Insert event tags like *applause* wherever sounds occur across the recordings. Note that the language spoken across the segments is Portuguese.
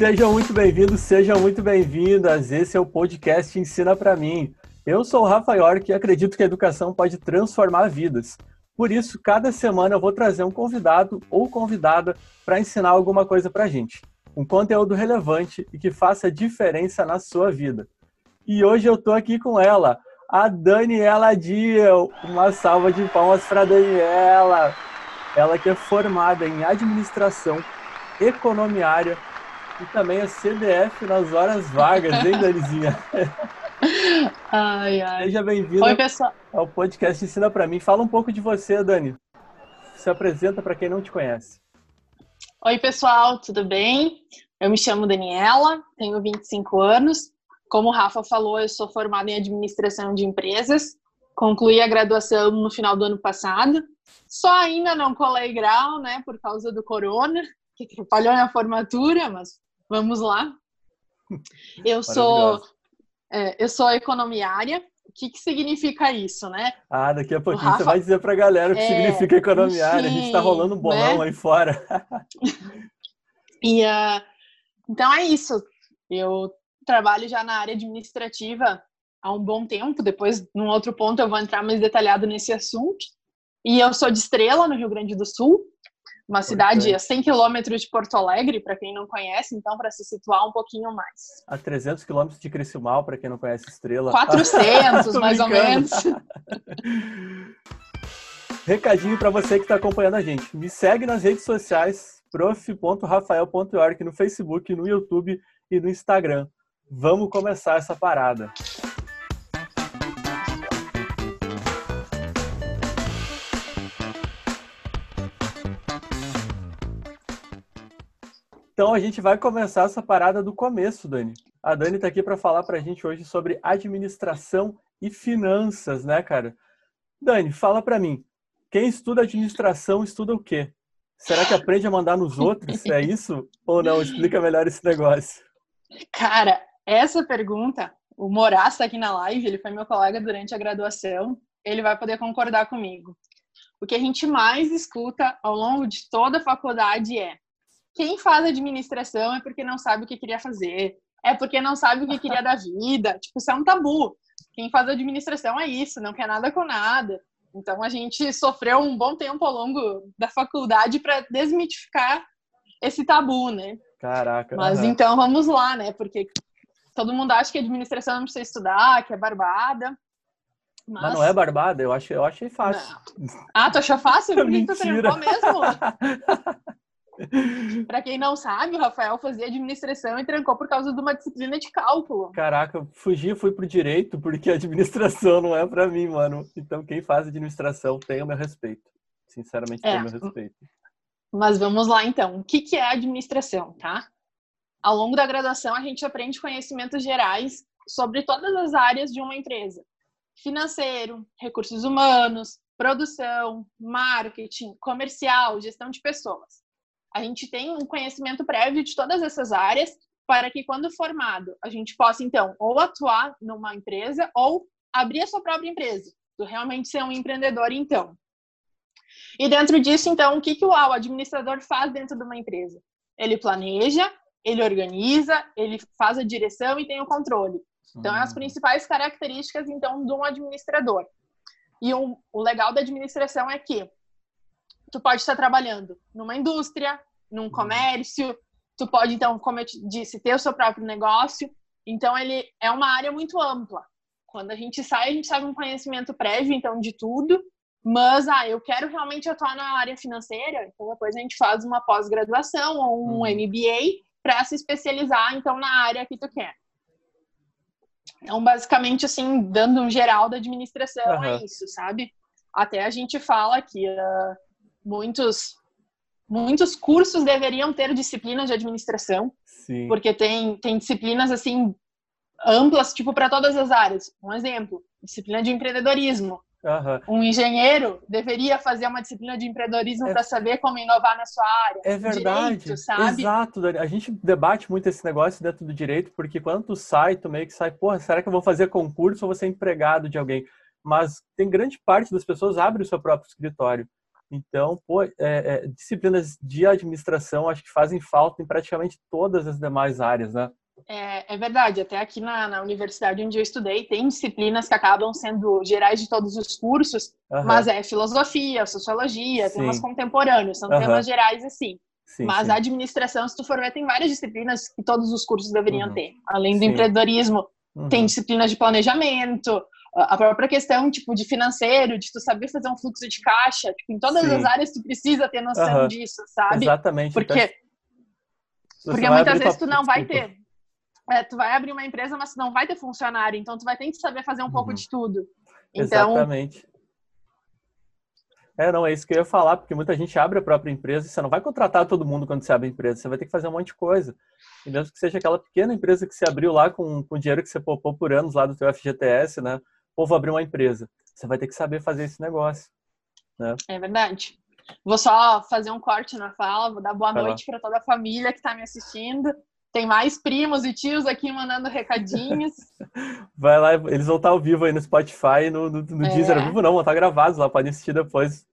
Sejam muito bem-vindos, sejam muito bem-vindas. Esse é o podcast Ensina para mim. Eu sou o Rafa York e acredito que a educação pode transformar vidas. Por isso, cada semana eu vou trazer um convidado ou convidada para ensinar alguma coisa para gente. Um conteúdo relevante e que faça diferença na sua vida. E hoje eu estou aqui com ela, a Daniela Diel. Uma salva de palmas para Daniela. Ela que é formada em administração, economiária e também é CDF nas horas vagas, hein, *laughs* Danizinha? Ai, ai. Seja pessoal. ao podcast Ensina para mim. Fala um pouco de você, Dani. Se apresenta para quem não te conhece. Oi, pessoal, tudo bem? Eu me chamo Daniela, tenho 25 anos. Como o Rafa falou, eu sou formada em administração de empresas. Concluí a graduação no final do ano passado. Só ainda não colei grau, né, por causa do corona, que atrapalhou minha formatura, mas vamos lá. Eu sou é, eu sou economiária. O que, que significa isso, né? Ah, daqui a pouquinho Rafa... você vai dizer para a galera o que é, significa economiária. Enfim, a gente está rolando um bolão né? aí fora. *laughs* e, uh, então é isso. Eu trabalho já na área administrativa há um bom tempo. Depois, num outro ponto, eu vou entrar mais detalhado nesse assunto. E eu sou de Estrela, no Rio Grande do Sul uma cidade a 100 quilômetros de Porto Alegre, para quem não conhece, então, para se situar um pouquinho mais. A 300 quilômetros de Criciúmal, para quem não conhece Estrela. 400, *laughs* mais ou menos. *laughs* Recadinho para você que está acompanhando a gente. Me segue nas redes sociais, prof.rafael.org, no Facebook, no YouTube e no Instagram. Vamos começar essa parada. Então a gente vai começar essa parada do começo, Dani. A Dani está aqui para falar para a gente hoje sobre administração e finanças, né, cara? Dani, fala para mim. Quem estuda administração estuda o quê? Será que aprende a mandar nos outros? É isso? Ou não? Explica melhor esse negócio. Cara, essa pergunta, o Moraes está aqui na live, ele foi meu colega durante a graduação, ele vai poder concordar comigo. O que a gente mais escuta ao longo de toda a faculdade é quem faz administração é porque não sabe o que queria fazer, é porque não sabe o que queria da vida. Tipo, isso é um tabu. Quem faz administração é isso, não quer nada com nada. Então a gente sofreu um bom tempo ao longo da faculdade para desmitificar esse tabu, né? Caraca. Mas uhum. então vamos lá, né? Porque todo mundo acha que administração não precisa estudar, que é barbada. Mas, mas não é barbada, eu, acho, eu achei fácil. Não. Ah, tu achou fácil? *laughs* Por que tu trancou mesmo? *laughs* Para quem não sabe, o Rafael fazia administração e trancou por causa de uma disciplina de cálculo. Caraca, fugi, fui pro direito porque a administração não é para mim, mano. Então quem faz administração tem o meu respeito. Sinceramente, é. tem o meu respeito. Mas vamos lá então. O que é administração, tá? Ao longo da graduação, a gente aprende conhecimentos gerais sobre todas as áreas de uma empresa: financeiro, recursos humanos, produção, marketing, comercial, gestão de pessoas a gente tem um conhecimento prévio de todas essas áreas para que quando formado a gente possa então ou atuar numa empresa ou abrir a sua própria empresa, tu realmente ser um empreendedor então. E dentro disso então o que que o administrador faz dentro de uma empresa? Ele planeja, ele organiza, ele faz a direção e tem o controle. Então, é as principais características, então, de um administrador. E um, o legal da administração é que tu pode estar trabalhando numa indústria, num uhum. comércio, tu pode, então, como eu te disse, ter o seu próprio negócio. Então, ele é uma área muito ampla. Quando a gente sai, a gente sabe um conhecimento prévio, então, de tudo. Mas, ah, eu quero realmente atuar na área financeira, então depois a gente faz uma pós-graduação ou um uhum. MBA para se especializar, então, na área que tu quer. Então, basicamente, assim, dando um geral da administração, uhum. é isso, sabe? Até a gente fala que uh, muitos muitos cursos deveriam ter disciplinas de administração, Sim. porque tem tem disciplinas assim amplas, tipo para todas as áreas. Um exemplo, disciplina de empreendedorismo. Uhum. Um engenheiro deveria fazer uma disciplina de empreendedorismo é... para saber como inovar na sua área. É verdade. Direito, sabe? Exato, Dani. A gente debate muito esse negócio dentro do direito, porque quando tu sai, tu meio que sai, porra, será que eu vou fazer concurso ou vou ser empregado de alguém? Mas tem grande parte das pessoas abre o seu próprio escritório. Então, pô, é, é, disciplinas de administração acho que fazem falta em praticamente todas as demais áreas, né? É, é verdade, até aqui na, na, universidade onde eu estudei, tem disciplinas que acabam sendo gerais de todos os cursos, uhum. mas é filosofia, sociologia, Sim. temas contemporâneos, são uhum. temas gerais assim. Sim, mas sim. a administração, se tu for ver, tem várias disciplinas que todos os cursos deveriam uhum. ter. Além do empreendedorismo, tem uhum. disciplinas de planejamento, a própria questão tipo de financeiro, de tu saber fazer um fluxo de caixa, tipo, em todas Sim. as áreas tu precisa ter noção uhum. disso, sabe? Exatamente. Porque então, porque muitas vezes tu não vai ter é, tu vai abrir uma empresa, mas tu não vai ter funcionário, então tu vai ter que saber fazer um uhum. pouco de tudo. Então, Exatamente. É, não, é isso que eu ia falar, porque muita gente abre a própria empresa e você não vai contratar todo mundo quando você abre a empresa, você vai ter que fazer um monte de coisa. E mesmo que seja aquela pequena empresa que você abriu lá com, com o dinheiro que você poupou por anos lá do teu FGTS, né? Ou vou abrir uma empresa. Você vai ter que saber fazer esse negócio. Né? É verdade. Vou só fazer um corte na fala, vou dar boa vai noite para toda a família que está me assistindo. Tem mais primos e tios aqui mandando recadinhos. *laughs* Vai lá, eles vão estar ao vivo aí no Spotify, no, no, no é. Deezer ao vivo não, vão estar gravados lá, podem assistir depois.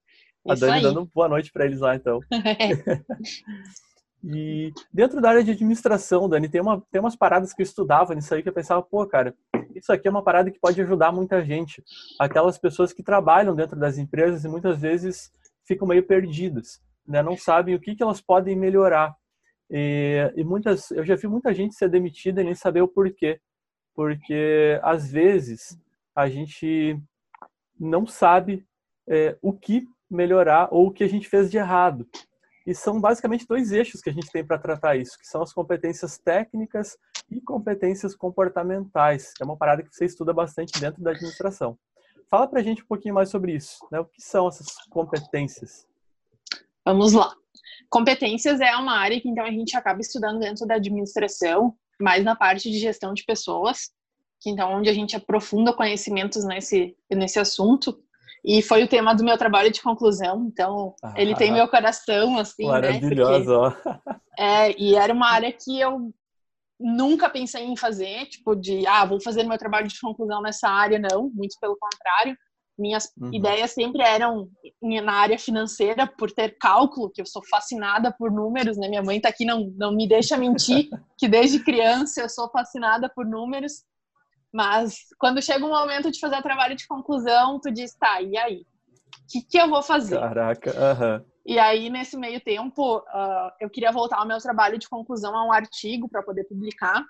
A Isso Dani aí. dando boa noite para eles lá, então. *laughs* *laughs* E dentro da área de administração, Dani, tem, uma, tem umas paradas que eu estudava nisso aí que eu pensava, pô, cara, isso aqui é uma parada que pode ajudar muita gente. Aquelas pessoas que trabalham dentro das empresas e muitas vezes ficam meio perdidas, né? Não sabem o que, que elas podem melhorar. E, e muitas, eu já vi muita gente ser demitida e nem saber o porquê. Porque às vezes a gente não sabe é, o que melhorar ou o que a gente fez de errado. E são basicamente dois eixos que a gente tem para tratar isso, que são as competências técnicas e competências comportamentais. É uma parada que você estuda bastante dentro da administração. Fala para a gente um pouquinho mais sobre isso, né? O que são essas competências? Vamos lá. Competências é uma área que então a gente acaba estudando dentro da administração, mais na parte de gestão de pessoas, que então onde a gente aprofunda conhecimentos nesse nesse assunto. E foi o tema do meu trabalho de conclusão, então ah, ele tem meu coração, assim, Maravilhoso, né? Porque, *laughs* é, e era uma área que eu nunca pensei em fazer, tipo, de, ah, vou fazer meu trabalho de conclusão nessa área, não, muito pelo contrário. Minhas uhum. ideias sempre eram na área financeira, por ter cálculo, que eu sou fascinada por números, né? Minha mãe tá aqui, não, não me deixa mentir, que desde criança eu sou fascinada por números. Mas quando chega o momento de fazer o trabalho de conclusão, tu diz, tá, e aí? O que, que eu vou fazer? Caraca, aham. E aí, nesse meio tempo, uh, eu queria voltar ao meu trabalho de conclusão a um artigo para poder publicar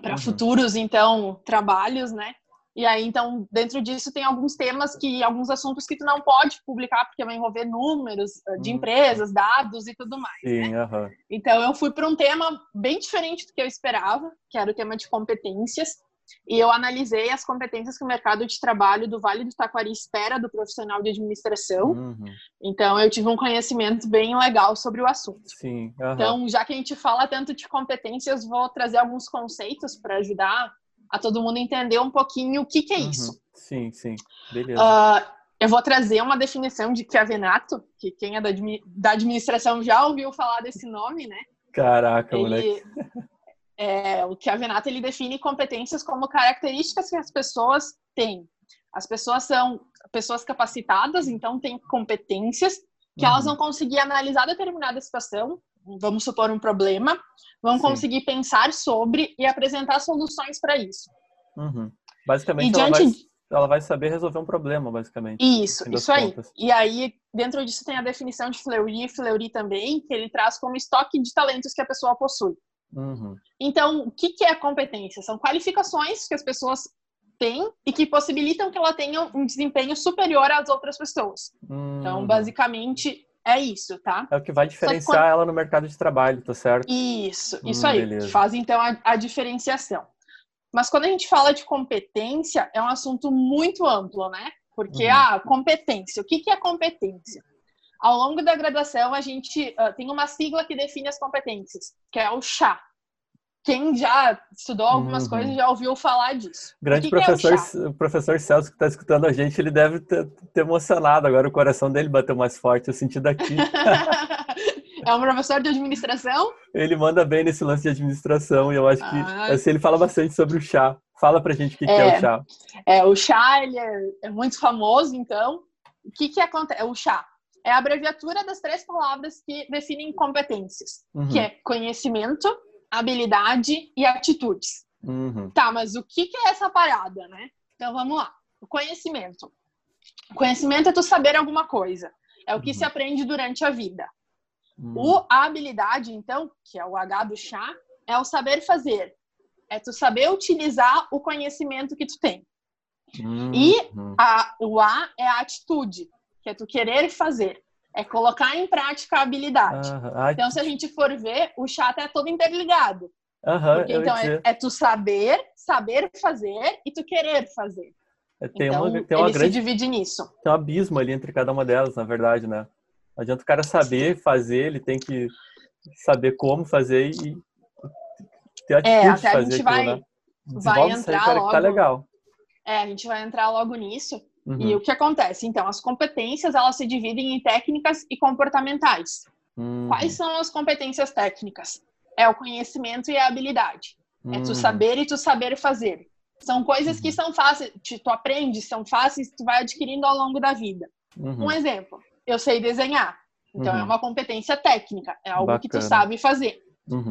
para uhum. futuros, então, trabalhos, né? E aí, então, dentro disso tem alguns temas que, alguns assuntos que tu não pode publicar porque vai envolver números uh, de uhum. empresas, dados e tudo mais. Sim, né? uhum. Então, eu fui para um tema bem diferente do que eu esperava, que era o tema de competências. E eu analisei as competências que o mercado de trabalho do Vale do Taquari espera do profissional de administração. Uhum. Então, eu tive um conhecimento bem legal sobre o assunto. Sim. Uhum. Então, já que a gente fala tanto de competências, vou trazer alguns conceitos para ajudar a todo mundo entender um pouquinho o que, que é uhum. isso. Sim, sim. Beleza. Uh, eu vou trazer uma definição de Chiavenato, que quem é da, da administração já ouviu falar desse nome, né? Caraca, Ele... moleque. É, o que a Venata ele define competências como características que as pessoas têm. As pessoas são pessoas capacitadas, então têm competências que uhum. elas vão conseguir analisar determinada situação, vamos supor um problema, vão Sim. conseguir pensar sobre e apresentar soluções para isso. Uhum. Basicamente, ela, vai, ela, vai, saber resolver um problema, basicamente. Isso, isso aí. Contas. E aí, dentro disso tem a definição de Fleury e Fleury também, que ele traz como estoque de talentos que a pessoa possui. Uhum. Então, o que, que é competência? São qualificações que as pessoas têm e que possibilitam que ela tenha um desempenho superior às outras pessoas. Uhum. Então, basicamente, é isso, tá? É o que vai diferenciar quando... ela no mercado de trabalho, tá certo? Isso, isso hum, aí. Beleza. Faz então a, a, diferenciação. Mas quando a gente fala de competência, é um assunto muito amplo, né? Porque, uhum. ah, competência. O que, que é competência? Ao longo da graduação, a gente uh, tem uma sigla que define as competências, que é o chá. Quem já estudou algumas uhum. coisas já ouviu falar disso. Grande que professor, que é o professor Celso que está escutando a gente, ele deve ter, ter, emocionado agora, o coração dele bateu mais forte, eu senti daqui. *laughs* é um professor de administração? Ele manda bem nesse lance de administração e eu acho que ah. assim, ele fala bastante sobre o chá. Fala pra gente o que é, que é o chá. É, o chá ele é, é muito famoso, então. O que, que acontece? O chá é a abreviatura das três palavras que definem competências, uhum. que é conhecimento, habilidade e atitudes. Uhum. Tá, mas o que, que é essa parada, né? Então vamos lá. O conhecimento. O conhecimento é tu saber alguma coisa. É o que uhum. se aprende durante a vida. Uhum. O, a habilidade, então, que é o H do chá, é o saber fazer. É tu saber utilizar o conhecimento que tu tem. Uhum. E a, o A é a atitude, que é tu querer fazer. É colocar em prática a habilidade. Uhum. Então, se a gente for ver, o chá é todo interligado. Uhum, Porque, então, é, é, tu saber, saber fazer e tu querer fazer. É, tem então, uma, tem uma ele grande, se divide nisso. Tem um abismo ali entre cada uma delas, na verdade, né? Não adianta o cara saber fazer, ele tem que saber como fazer e ter atitude é, até a gente vai, né? vai entrar cara, logo. Que tá legal. É, a gente vai entrar logo nisso. Uhum. E o que acontece? Então, as competências, elas se dividem em técnicas e comportamentais. Uhum. Quais são as competências técnicas? É o conhecimento e a habilidade. Uhum. É tu uhum. saber e tu saber fazer. São coisas que uhum. são fáceis, tu aprende, são fáceis, tu vai adquirindo ao longo da vida. Uhum. Um exemplo, eu sei desenhar. Então, é uma competência técnica, é algo Bacana. que tu sabe fazer.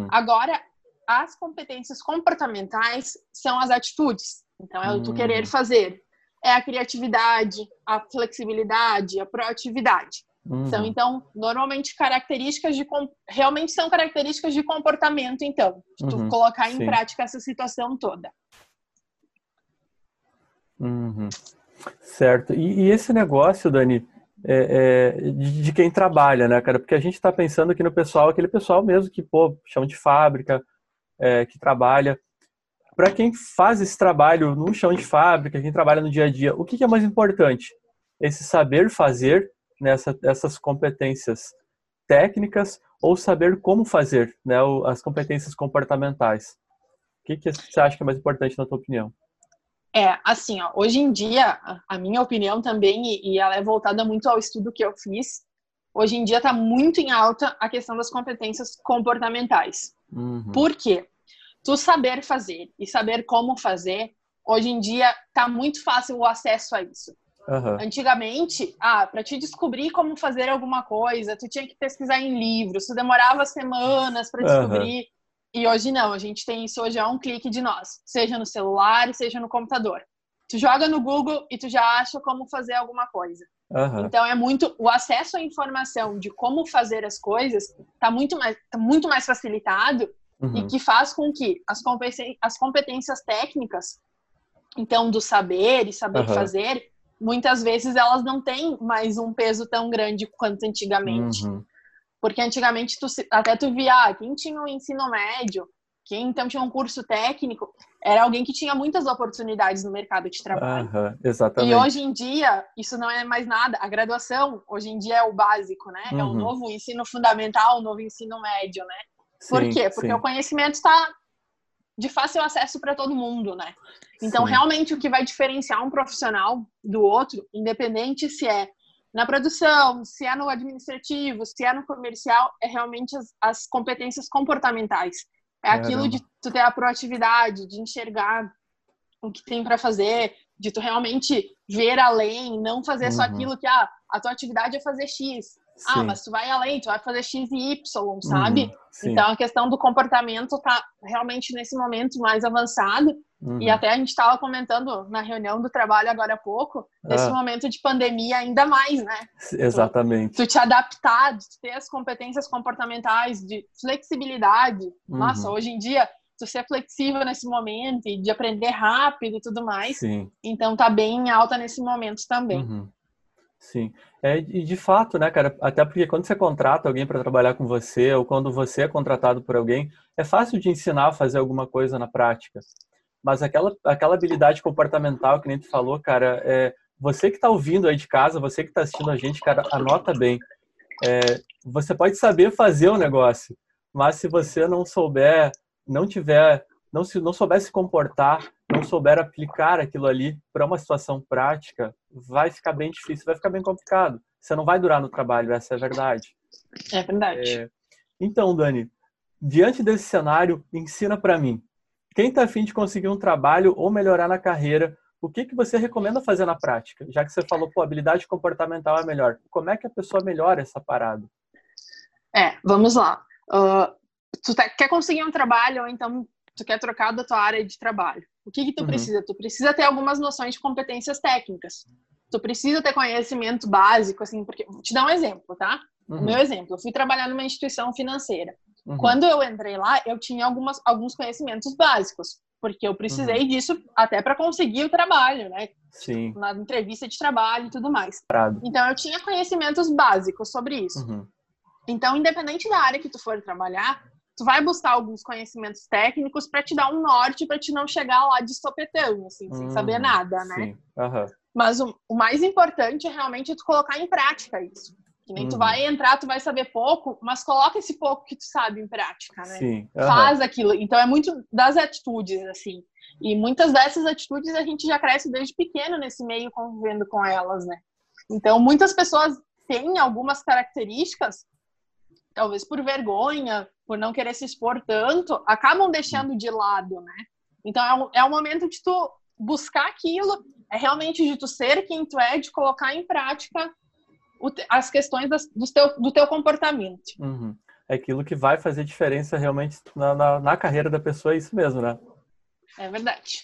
Agora, as competências comportamentais são as atitudes. Então, é o tu querer hum. fazer. É a criatividade, a flexibilidade, a proatividade. Uhum. São, então, normalmente características de. Realmente são características de comportamento, então. De tu uhum. colocar em Sim. prática essa situação toda. Uhum. Certo. E, e, esse negócio, Dani, é, é, de, de, quem trabalha, né, cara? Porque a gente está pensando aqui no pessoal, aquele pessoal mesmo que, pô, chama de fábrica, é, que trabalha. Para quem faz esse trabalho no chão de fábrica, quem trabalha no dia a dia, o que, é mais importante? Esse saber fazer nessa, essas competências técnicas ou saber como fazer, né, as competências comportamentais? O que, que você acha que é mais importante na tua opinião? É, assim, ó, hoje em dia, a minha opinião também, e ela é voltada muito ao estudo que eu fiz, hoje em dia está muito em alta a questão das competências comportamentais. Uhum. Por quê? Tu saber fazer e saber como fazer, hoje em dia tá muito fácil o acesso a isso. Uhum. Antigamente, ah, para te descobrir como fazer alguma coisa, tu tinha que pesquisar em livros, tu demorava semanas para descobrir. Uhum. E hoje não, a gente tem isso hoje a um clique de nós, seja no celular, seja no computador. Tu joga no Google e tu já acha como fazer alguma coisa. Uhum. Então é muito o acesso à informação de como fazer as coisas tá muito mais tá muito mais facilitado uhum. e que faz com que as, competências, as competências técnicas, então, do saber e saber uhum. fazer, muitas vezes elas não têm mais um peso tão grande quanto antigamente. Uhum. Porque antigamente tu, até tu via ah, quem tinha o um ensino médio, quem então tinha um curso técnico, era alguém que tinha muitas oportunidades no mercado de trabalho. Uhum, exatamente. E hoje em dia, isso não é mais nada. A graduação, hoje em dia, é o básico, né? Uhum. É o novo ensino fundamental, o novo ensino médio, né? Por sim, quê? Porque sim. o conhecimento está de fácil acesso para todo mundo, né? Então, sim. realmente, o que vai diferenciar um profissional do outro, independente se é na produção, se é no administrativo, se é no comercial, é realmente as, as competências comportamentais. É Caramba. aquilo de tu ter a proatividade, de enxergar o que tem para fazer, de tu realmente ver além, não fazer uhum. só aquilo que ah, a tua atividade é fazer X. Ah, Sim. Ah, mas tu vai além, tu vai fazer X e Y, sabe? Uhum, então a questão do comportamento tá realmente nesse momento mais avançado. Uhum. E até a gente estava comentando na reunião do trabalho agora há pouco, nesse ah. momento de pandemia ainda mais, né? Exatamente. Tu, tu, te adaptar, de ter as competências comportamentais, de flexibilidade. Uhum. Nossa, hoje em dia tu ser flexível nesse momento e de aprender rápido e tudo mais. Sim. Então tá bem alta nesse momento também. Uhum. Sim. É, e de fato, né, cara? Até porque quando você contrata alguém para trabalhar com você, ou quando você é contratado por alguém, é fácil de ensinar a fazer alguma coisa na prática. Mas aquela, aquela habilidade comportamental que nem tu falou, cara, é, você que está ouvindo aí de casa, você que está assistindo a gente, cara, anota bem. É, você pode saber fazer o negócio, mas se você não souber, não tiver, não se não souber se comportar, não souber aplicar aquilo ali para uma situação prática, vai ficar bem difícil, vai ficar bem complicado. Você não vai durar no trabalho, essa é a verdade. É verdade. É... Então, Dani, diante desse cenário, ensina para mim. Quem está afim de conseguir um trabalho ou melhorar na carreira, o que, que você recomenda fazer na prática? Já que você falou, pô, habilidade comportamental é melhor. Como é que a pessoa melhora essa parada? É, vamos lá. Uh, tu tá, quer conseguir um trabalho ou então tu quer trocar da tua área de trabalho. O que que tu uhum. precisa? Tu precisa ter algumas noções de competências técnicas. Tu precisa ter conhecimento básico, assim, porque... Vou te dar um exemplo, tá? Uhum. Meu exemplo, eu fui trabalhar numa instituição financeira. Uhum. Quando eu entrei lá, eu tinha algumas, alguns conhecimentos básicos porque eu precisei uhum. disso até para conseguir o trabalho, né? Sim. Na entrevista de trabalho e tudo mais. Prado. Então eu tinha conhecimentos básicos sobre isso. Uhum. Então, independente da área que tu for trabalhar, tu vai buscar alguns conhecimentos técnicos para te dar um norte para te não chegar lá de sopetão, assim, uhum. sem saber nada, né? Uhum. Mas o, o mais importante é realmente tu colocar em prática isso. Que nem uhum. tu vai entrar, tu vai saber pouco, mas coloca esse pouco que tu sabe em prática, né? Sim. Uhum. Faz aquilo. Então é muito das atitudes, assim. E muitas dessas atitudes a gente já cresce desde pequeno nesse meio convivendo com elas, né? Então muitas pessoas têm algumas características, talvez por vergonha, por não querer se expor tanto, acabam deixando de lado, né? Então é o, é o momento de tu buscar aquilo, é realmente de tu ser quem tu é, de colocar em prática as questões das, do, teu, do teu comportamento. Uhum. É aquilo que vai fazer diferença realmente na, na, na, carreira da pessoa, é isso mesmo, né? É verdade.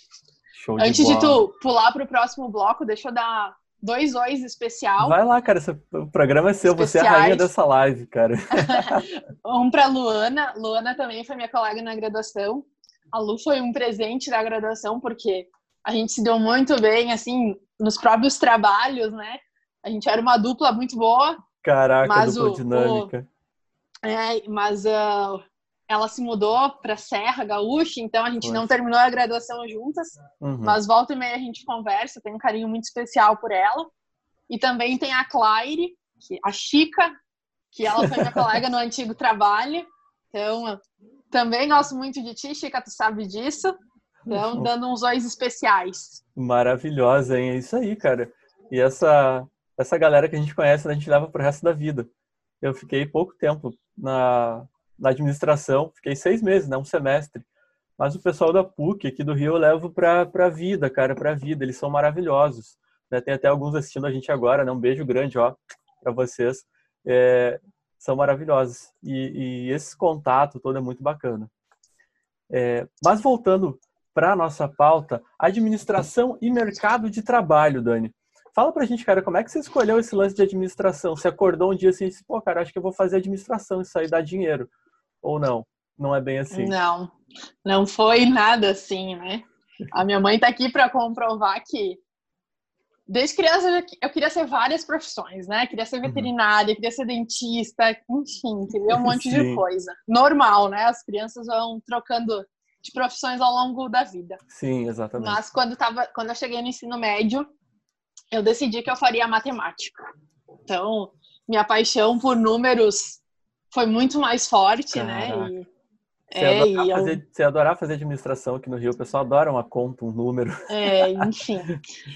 Show Antes de, de tu pular para o próximo bloco, deixa eu dar dois ois especial. Vai lá, cara, o programa é seu, Especiais. você é a rainha dessa live, cara. *laughs* um para Luana. Luana também foi minha colega na graduação. A Lu foi um presente da graduação, porque a gente se deu muito bem, assim, nos próprios trabalhos, né? A gente era uma dupla muito boa. Caraca, mas dupla o, dinâmica. O, é, mas uh, ela se mudou para Serra Gaúcha, então a gente Poxa. não terminou a graduação juntas. Uhum. Mas volta e meia a gente conversa, tem um carinho muito especial por ela. E também tem a Claire, que, a Chica, que ela foi minha *laughs* colega no antigo trabalho. Então, também gosto muito de ti, Chica, tu sabe disso. Então, dando uns olhos especiais. Maravilhosa, hein? É isso aí, cara. E essa essa galera que a gente conhece, a gente leva pro resto da vida. Eu fiquei pouco tempo na, na administração, fiquei seis meses, né, um semestre. Mas o pessoal da PUC aqui do Rio eu levo para a vida, cara, para a vida. Eles são maravilhosos. Né? Tem até alguns assistindo a gente agora, né? Um beijo grande, ó, para vocês. É, são maravilhosos. E, e, esse contato todo é muito bacana. É, mas voltando para a nossa pauta, administração e mercado de trabalho, Dani. Fala pra gente, cara, como é que você escolheu esse lance de administração? Você acordou um dia assim e disse, pô, cara, acho que eu vou fazer administração, isso aí dá dinheiro. Ou não? Não é bem assim? Não, não foi nada assim, né? A minha mãe tá aqui para comprovar que desde criança eu queria ser várias profissões, né? Queria ser uhum. veterinária, queria ser dentista, enfim, queria um monte Sim. de coisa. Normal, né? As crianças vão trocando de profissões ao longo da vida. Sim, exatamente. Mas quando, tava, quando eu cheguei no ensino médio, eu decidi que eu faria matemática. Então, minha paixão por números foi muito mais forte, né? Caraca. né? E, você, é, adorar fazer, você adorar fazer administração aqui no Rio, o pessoal adora uma conta, um número. É, enfim.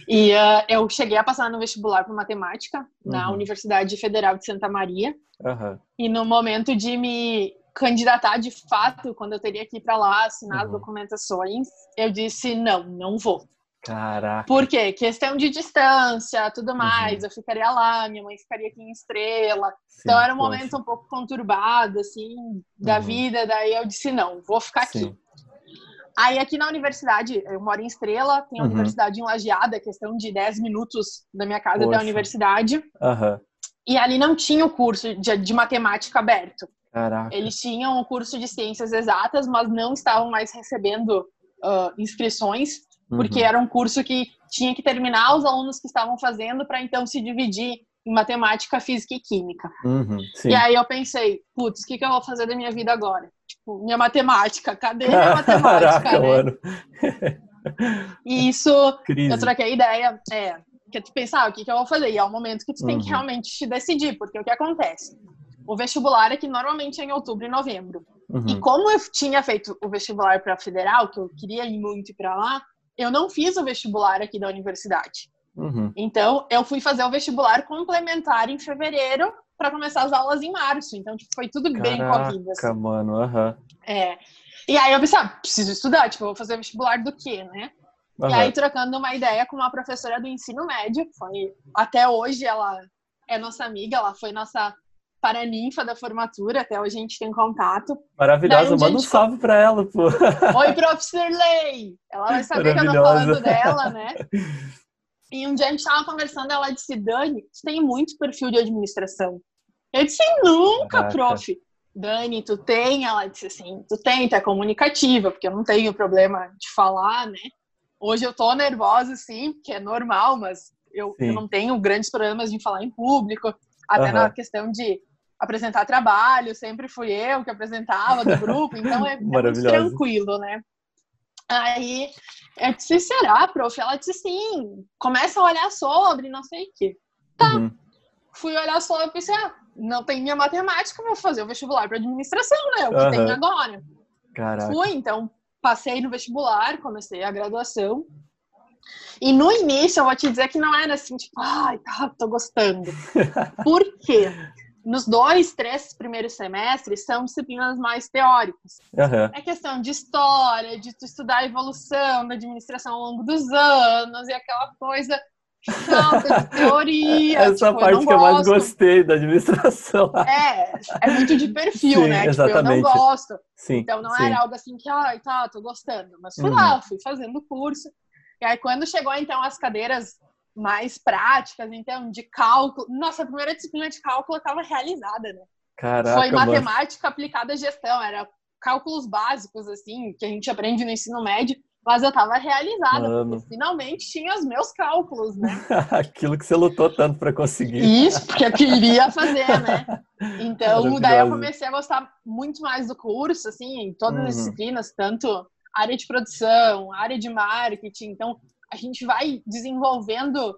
E uh, eu cheguei a passar no vestibular para matemática uhum. na Universidade Federal de Santa Maria. Uhum. E no momento de me candidatar de fato, quando eu teria que ir para lá assinar uhum. as documentações, eu disse: não, não vou. Caraca. Por quê? Questão de distância, tudo mais. Uhum. Eu ficaria lá, minha mãe ficaria aqui em Estrela. Sim, então era um poxa. momento um pouco conturbado, assim, da uhum. vida. Daí eu disse, não, vou ficar Sim. aqui. Aí aqui na universidade, eu moro em Estrela, tem a uhum. universidade em Lajeada, questão de 10 minutos da minha casa até a universidade. Uhum. E ali não tinha o curso de, de matemática aberto. Caraca. Eles tinham o curso de ciências exatas, mas não estavam mais recebendo uh, inscrições porque uhum. era um curso que tinha que terminar os alunos que estavam fazendo para então se dividir em matemática, física e química. Uhum, e aí eu pensei, putz, o que, que eu vou fazer da minha vida agora? Tipo, minha matemática, cadê minha matemática, Caraca, né? Mano. e isso, Crise. eu troquei ideia, é, que tu pensar, ah, o que, que eu vou fazer? E é o momento que tu uhum. tem que uhum. realmente te decidir, porque o que acontece? O vestibular é que normalmente é em outubro e novembro. Uhum. E como eu tinha feito o vestibular para federal, que eu queria ir muito para lá, eu não fiz o vestibular aqui da universidade. Uhum. Então, eu fui fazer o vestibular complementar em fevereiro para começar as aulas em março. Então, tipo, foi tudo Caraca, bem corrido. Assim. mano, aham. Uhum. É. E aí eu pensei, ah, preciso estudar, tipo, vou fazer vestibular do quê, né? Uhum. E aí, trocando uma ideia com uma professora do ensino médio, foi até hoje ela é nossa amiga, ela foi nossa paraninfa da formatura, até hoje a gente tem contato. Maravilhosa, um manda um salve pra ela, pô. *laughs* Oi, professor Lei! Ela vai saber que eu tô falando dela, né? E um dia a gente tava conversando, ela disse, Dani, você tem muito perfil de administração. Eu disse, nunca, Caraca. prof. Dani, tu tem? Ela disse assim, tu tem, tu é comunicativa, porque eu não tenho problema de falar, né? Hoje eu tô nervosa, sim, porque é normal, mas eu, eu não tenho grandes problemas de falar em público, até uhum. na questão de apresentar trabalho, sempre fui eu que apresentava do grupo, *laughs* então é, é muito tranquilo, né? Aí eu disse, será, prof? Ela disse, sim, começa a olhar sobre, não sei o quê. Tá. Uhum. Fui olhar sobre e pensei, ah, não tem minha matemática, vou fazer o vestibular para administração, né? O que uhum. tem agora. Caraca. Fui, então, passei no vestibular, comecei a graduação. E no início, eu vou te dizer que não era assim, tipo, ai, tá, tô gostando. *laughs* Por quê? Nos dois, três primeiros semestres são disciplinas mais teóricas. Uhum. É questão de história, de tu estudar a evolução da administração ao longo dos anos e aquela coisa falta de *laughs* teoria. Essa tipo, parte eu que eu mais gostei da administração. É, é muito de perfil, sim, né? Exatamente. Tipo, eu não gosto. Sim, então não sim. era algo assim que, ai, tá, tô gostando. Mas fui uhum. lá, fui fazendo o curso. E aí, quando chegou, então, as cadeiras mais práticas, então, de cálculo. Nossa, a primeira disciplina de cálculo estava realizada, né? Caraca, Foi matemática mano. aplicada à gestão, era cálculos básicos, assim, que a gente aprende no ensino médio. Mas eu estava realizada, Mano. porque finalmente tinha os meus cálculos, né? *laughs* Aquilo que você lutou tanto para conseguir. Isso, porque eu queria fazer, né? *laughs* Então, daí eu comecei a gostar muito mais do curso, assim, em todas uhum. as disciplinas, tanto área de produção, área de marketing. Então, a gente vai desenvolvendo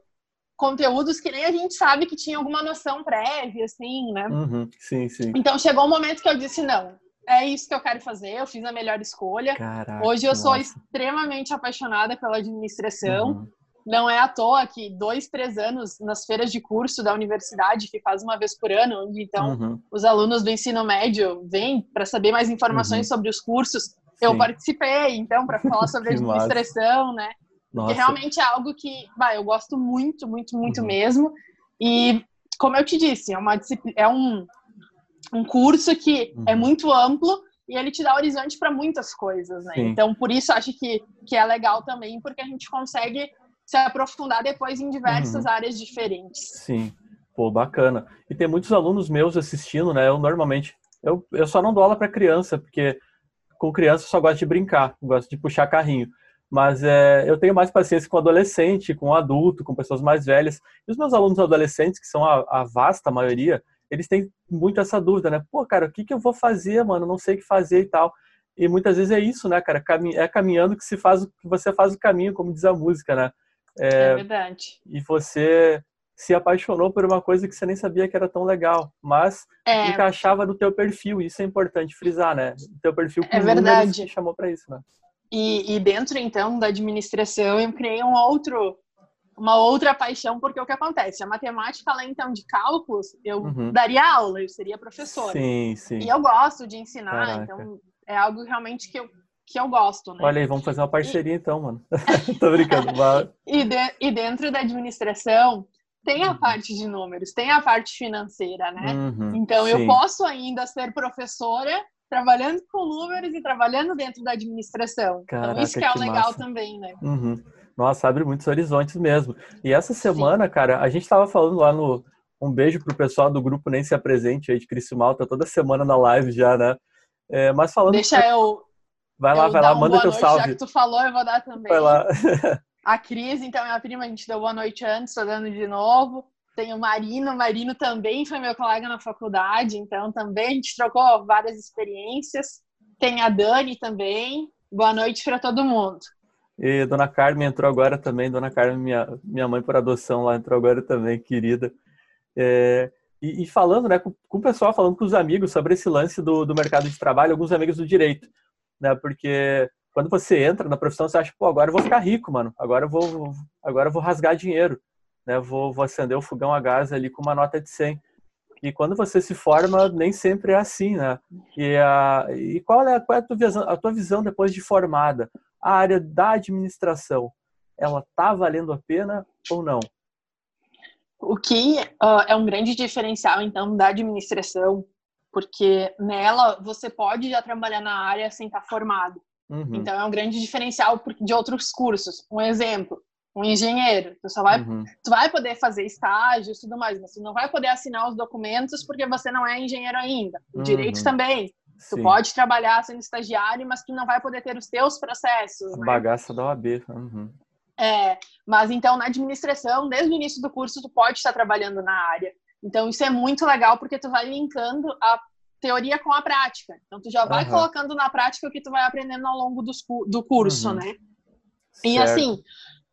conteúdos que nem a gente sabe que tinha alguma noção prévia, assim, né? Uhum, sim, sim. Então, chegou um momento que eu disse, não, é isso que eu quero fazer, eu fiz a melhor escolha. Caraca, Hoje eu sou extremamente apaixonada pela administração. Uhum. Não é à toa que dois, três anos nas feiras de curso da universidade, que faz uma vez por ano, onde então uhum. os alunos do ensino médio vêm para saber mais informações uhum. sobre os cursos. Eu participei, então, para falar *laughs* sobre administração, né? Nossa. Realmente é algo que, vai, eu gosto muito, muito, muito uhum. mesmo. E, como eu te disse, é, uma é um, um curso que uhum. é muito amplo e ele te dá horizonte para muitas coisas, né? Sim. Então, por isso, acho que, que é legal também, porque a gente consegue se aprofundar depois em diversas uhum. áreas diferentes. Sim, pô, bacana. E tem muitos alunos meus assistindo, né? Eu normalmente, eu, eu só não dou aula para criança, porque com criança eu só gosto de brincar, gosto de puxar carrinho. Mas é, eu tenho mais paciência com adolescente, com adulto, com pessoas mais velhas. E os meus alunos adolescentes, que são a, a vasta maioria, eles têm muito essa dúvida, né? Pô, cara, o que, que eu vou fazer, mano? Não sei o que fazer e tal. E muitas vezes é isso, né, cara? É caminhando que se faz que você faz o caminho, como diz a música, né? É, é verdade. E você se apaixonou por uma coisa que você nem sabia que era tão legal, mas é. encaixava no teu perfil. Isso é importante frisar, né? O teu perfil com é verdade. chamou para isso, né? E, e, dentro então da administração eu criei um outro uma outra paixão porque o que acontece a matemática além então de cálculos eu uhum. daria aula eu seria professora sim sim e eu gosto de ensinar Caraca. então é algo realmente que eu que eu gosto, né? Olha aí, vamos fazer uma parceria e... então, mano. *laughs* Tô brincando. *laughs* e, de... e dentro da administração, tem a uhum. parte de números, tem a parte financeira, né? Uhum, então, sim. eu posso ainda ser professora trabalhando com números e trabalhando dentro da administração. Então, Caraca, então, isso que é o legal massa. também, né? Uhum. Nossa, abre muitos horizontes mesmo. E essa semana, sim. cara, a gente tava falando lá no... Um beijo pro pessoal do grupo Nem Se Apresente aí de Criciúmal, tá toda semana na live já, né? É, mas falando... Deixa eu... Vai lá, vai lá, manda teu noite, salve. Já que tu falou, eu vou dar também. Vai lá. A Cris, então, minha prima, a gente deu boa noite antes, tô dando de novo. Tem o Marino, o Marino também foi meu colega na faculdade, então também a gente trocou várias experiências. Tem a Dani também. Boa noite para todo mundo. E Dona Carmen entrou agora também. Dona Carmen, minha, minha mãe por adoção lá, entrou agora também, querida. É, e, e, falando, né, com, com, o pessoal, falando com os amigos sobre esse lance do, do mercado de trabalho, alguns amigos do direito, né, porque quando você entra na profissão, você acha, pô, agora eu vou ficar rico, mano. Agora eu vou, agora eu vou rasgar dinheiro, né? Vou, vou acender o fogão a gás ali com uma nota de 100. E quando você se forma, nem sempre é assim, né? E, a, e qual, é, qual é a, tua visão, a tua visão depois de formada? A área da administração. ela tá valendo a pena ou não? O que uh, é um grande diferencial, então, da administração, porque nela você pode já trabalhar na área sem estar formado. Uhum. Então, é um grande diferencial de outros cursos. Um exemplo, um engenheiro. Tu só vai, uhum. tu vai poder fazer estágios e tudo mais, mas tu não vai poder assinar os documentos porque você não é engenheiro ainda. O uhum. direito também. Tu Sim. pode trabalhar sendo estagiário, mas tu não vai poder ter os teus processos. A né? bagaça da OAB. Uhum. É, mas então na administração, desde o início do curso, tu pode estar trabalhando na área. Então isso é muito legal porque tu vai linkando a teoria com a prática. Então tu já vai colocando na prática o que tu vai aprendendo ao longo do, do curso, uhum. né? Certo. E assim,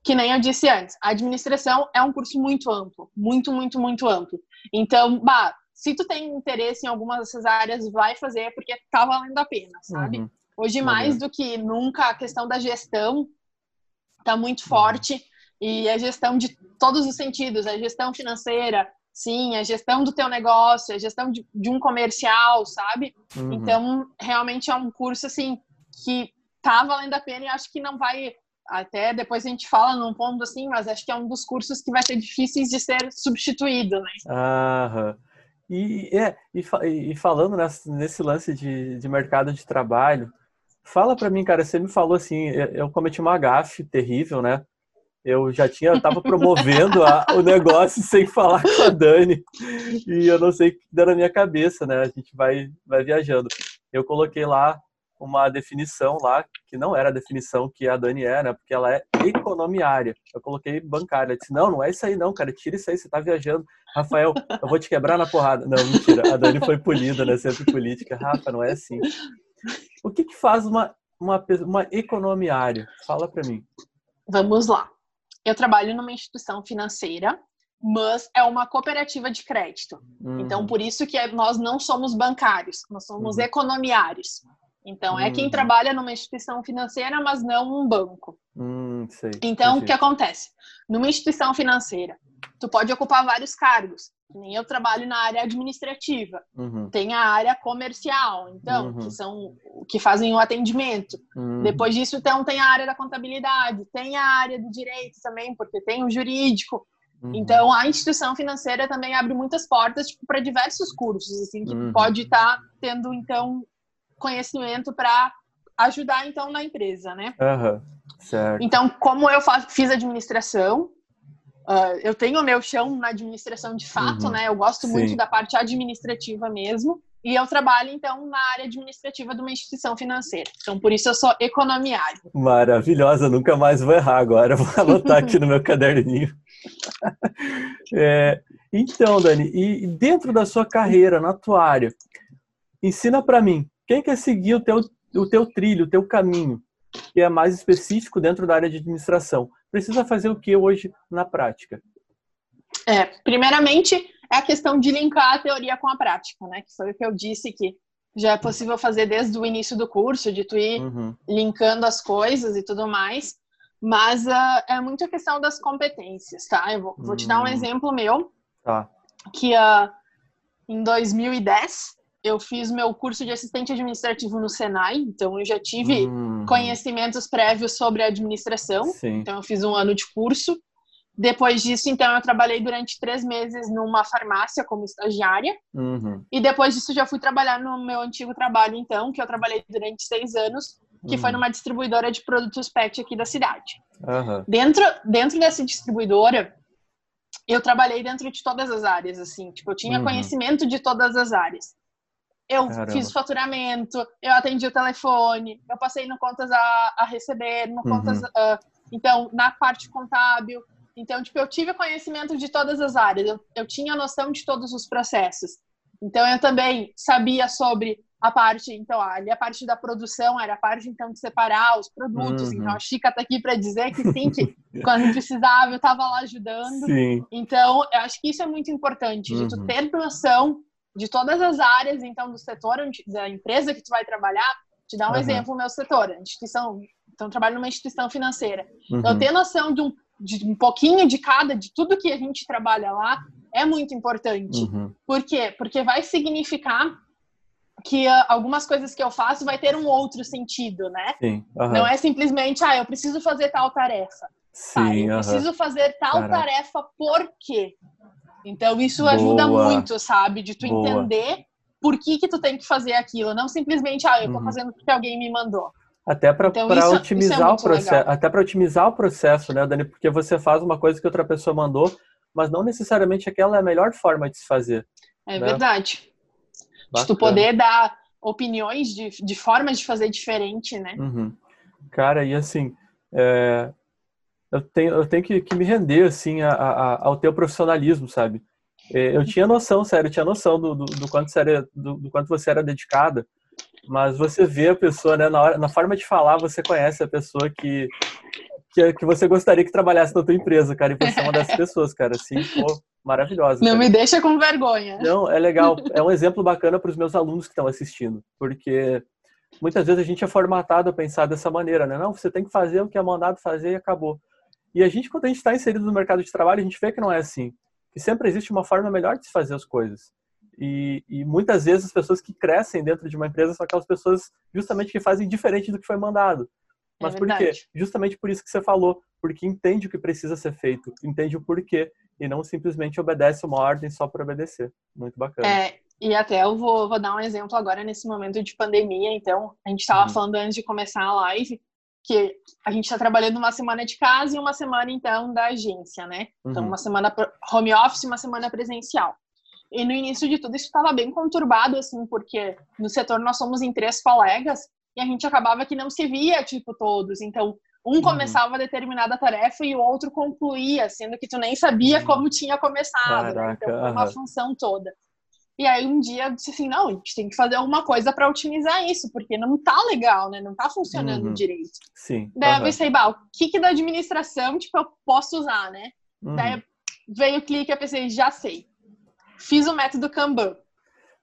que nem eu disse antes, a administração é um curso muito amplo, muito, muito, muito amplo. Então, bah, se tu tem interesse em algumas dessas áreas, vai fazer porque tá valendo a pena, sabe? Uhum. Hoje, mais do que nunca, a questão da gestão tá muito uhum. forte e a gestão de todos os sentidos, a gestão financeira, sim, a gestão do teu negócio, a gestão de, de um comercial, sabe? Uhum. Então, realmente é um curso, assim, que tá valendo a pena e acho que não vai até depois a gente fala num ponto assim, mas acho que é um dos cursos que vai ser difíceis de ser substituído, né? Aham. E, é, e, e falando nesse, lance de, de mercado de trabalho, fala para mim, cara, você me falou assim, eu cometi uma gafe terrível, né? Eu já tinha, eu tava promovendo a, o negócio sem falar com a Dani. E eu não sei o que deu na minha cabeça, né? A gente vai, vai viajando. Eu coloquei lá uma definição lá, que não era a definição que a Dani era, né, porque ela é economiária. Eu coloquei bancária. Ela disse, não, não é isso aí não, cara, tira isso aí, você tá viajando. Rafael, eu vou te quebrar na porrada. Não, mentira, a Dani foi punida, né, sempre política. Rafa, não é assim. O que que faz uma, uma, uma economiária? Fala para mim. Vamos lá. Eu trabalho numa instituição financeira, mas é uma cooperativa de crédito. Uhum. Então, por isso que nós não somos bancários, nós somos uhum. economiários. Então, hum. é quem hum. trabalha numa instituição financeira, mas não um banco. Hum, sei, então, o que acontece? Numa instituição financeira, tu pode ocupar vários cargos. Nem eu trabalho na área administrativa. Uhum. Tem a área comercial, então, uhum. que são que fazem o atendimento. Uhum. Depois disso, então, tem a área da contabilidade, tem a área do direito também, porque tem o jurídico. Uhum. Então, a instituição financeira também abre muitas portas tipo, para diversos cursos, assim, que uhum. pode estar tá tendo, então, conhecimento para ajudar então na empresa, né? Uhum, certo. Então, como eu fiz administração, uh, eu tenho o meu chão na administração de fato, uhum, né? Eu gosto sim. muito da parte administrativa mesmo. E eu trabalho, então, na área administrativa de uma instituição financeira. Então, por isso eu sou economiário. Maravilhosa, nunca mais vou errar agora. *laughs* Vou anotar aqui no meu caderninho. *laughs* É, então, Dani, e dentro da sua carreira, na tua área, ensina para mim, quem quer seguir o teu, o teu trilho, o teu caminho, que é mais específico dentro da área de administração, precisa fazer o que hoje na prática? É, primeiramente, é a questão de linkar a teoria com a prática, né? Que foi o que eu disse que já é possível fazer desde o início do curso, de tu ir uhum. linkando as coisas e tudo mais. Mas uh, é muito a questão das competências, tá? Eu vou, vou te dar um hum. exemplo meu. Tá. Que uh, em 2010 eu fiz meu curso de assistente administrativo no Senai, então eu já tive hum. conhecimentos prévios sobre administração. Sim. Então eu fiz um ano de curso. Depois disso, então, eu trabalhei durante três meses numa farmácia como estagiária. Uhum. E depois disso, já fui trabalhar no meu antigo trabalho, então, que eu trabalhei durante seis anos, que uhum. foi numa distribuidora de produtos pet aqui da cidade. Uhum. Dentro, dentro dessa distribuidora, eu trabalhei dentro de todas as áreas, assim. Tipo, eu tinha uhum. conhecimento de todas as áreas. Eu Caramba. fiz o faturamento, eu atendi o telefone, eu passei no contas a, a receber, no uhum. contas, uh, então, na parte contábil. Então, tipo, eu tive conhecimento de todas as áreas, eu, eu tinha noção de todos os processos. Então, eu também sabia sobre a parte, então, ali a parte da produção era a parte, então, de separar os produtos. Uhum. Então, a Chica tá aqui para dizer que sim, que *laughs* quando precisava eu estava lá ajudando. Sim. Então, eu acho que isso é muito importante, de tu uhum. ter noção de todas as áreas, então, do setor da empresa que tu vai trabalhar. Te dar um uhum. exemplo, o meu setor, a instituição, então eu trabalho numa instituição financeira. Uhum. Eu ter noção de um, de um pouquinho de cada, de tudo que a gente trabalha lá, é muito importante. Uhum. Por quê? Porque vai significar que uh, algumas coisas que eu faço vai ter um outro sentido, né? Sim. Não é simplesmente, ah, eu preciso fazer tal tarefa. Sim, tá? Eu aham. preciso fazer tal Caraca. tarefa por quê? Então isso Boa. ajuda muito, sabe? De tu Boa. entender por que que tu tem que fazer aquilo, não simplesmente, ah, eu tô Uhum. fazendo porque alguém me mandou. Até para Então, é otimizar o muito processo, legal. até para otimizar o processo, né, Dani? Porque você faz uma coisa que outra pessoa mandou, mas não necessariamente aquela é a melhor forma de se fazer. É Né? verdade. De tu Bacana. poder dar opiniões de, de formas de fazer diferente, né? Uhum. Cara, e assim, é, eu tenho, eu tenho que, que me render assim a- a- ao teu profissionalismo, sabe? É, Eu tinha noção, sério, eu tinha noção do, do, do quanto você era, do, do quanto você era dedicada, mas você vê a pessoa, né, na, hora, na forma de falar, você conhece a pessoa que, que, que você gostaria que trabalhasse na tua empresa, cara, e você é uma dessas pessoas, cara, assim, pô, maravilhosa. Não cara. me deixa com vergonha. Não, é legal. É um exemplo bacana para os meus alunos que estão assistindo, porque muitas vezes a gente é formatado a pensar dessa maneira, né? Não, você tem que fazer o que é mandado fazer e acabou. E a gente, quando a gente está inserido no mercado de trabalho, a gente vê que não é assim. Que sempre existe uma forma melhor de se fazer as coisas. E, e muitas vezes as pessoas que crescem dentro de uma empresa são aquelas pessoas justamente que fazem diferente do que foi mandado. É Mas por quê? Justamente por isso que você falou, porque entende o que precisa ser feito, entende o porquê e não simplesmente obedece uma ordem só por obedecer. Muito bacana. É, e até eu vou, vou dar um exemplo agora nesse momento de pandemia. Então, a gente estava Uhum. falando antes de começar a live que a gente está trabalhando uma semana de casa e uma semana, então, da agência, né? Então, Uhum. uma semana home office e uma semana presencial. E no início de tudo isso estava bem conturbado, assim, porque no setor nós somos em três colegas e a gente acabava que não se via, tipo, todos. Então, um Uhum. começava determinada tarefa e o outro concluía, sendo que tu nem sabia Uhum. como tinha começado, né? Caraca, Então, foi uma função toda. E aí um dia eu disse assim, não, a gente tem que fazer alguma coisa para otimizar isso, porque não tá legal, né? Não tá funcionando Uhum. direito. Sim. Daí eu aham. pensei, bah, o que que da administração, tipo, eu posso usar, né? Uhum. Daí veio o clique e eu pensei, já sei. Fiz o método Kanban.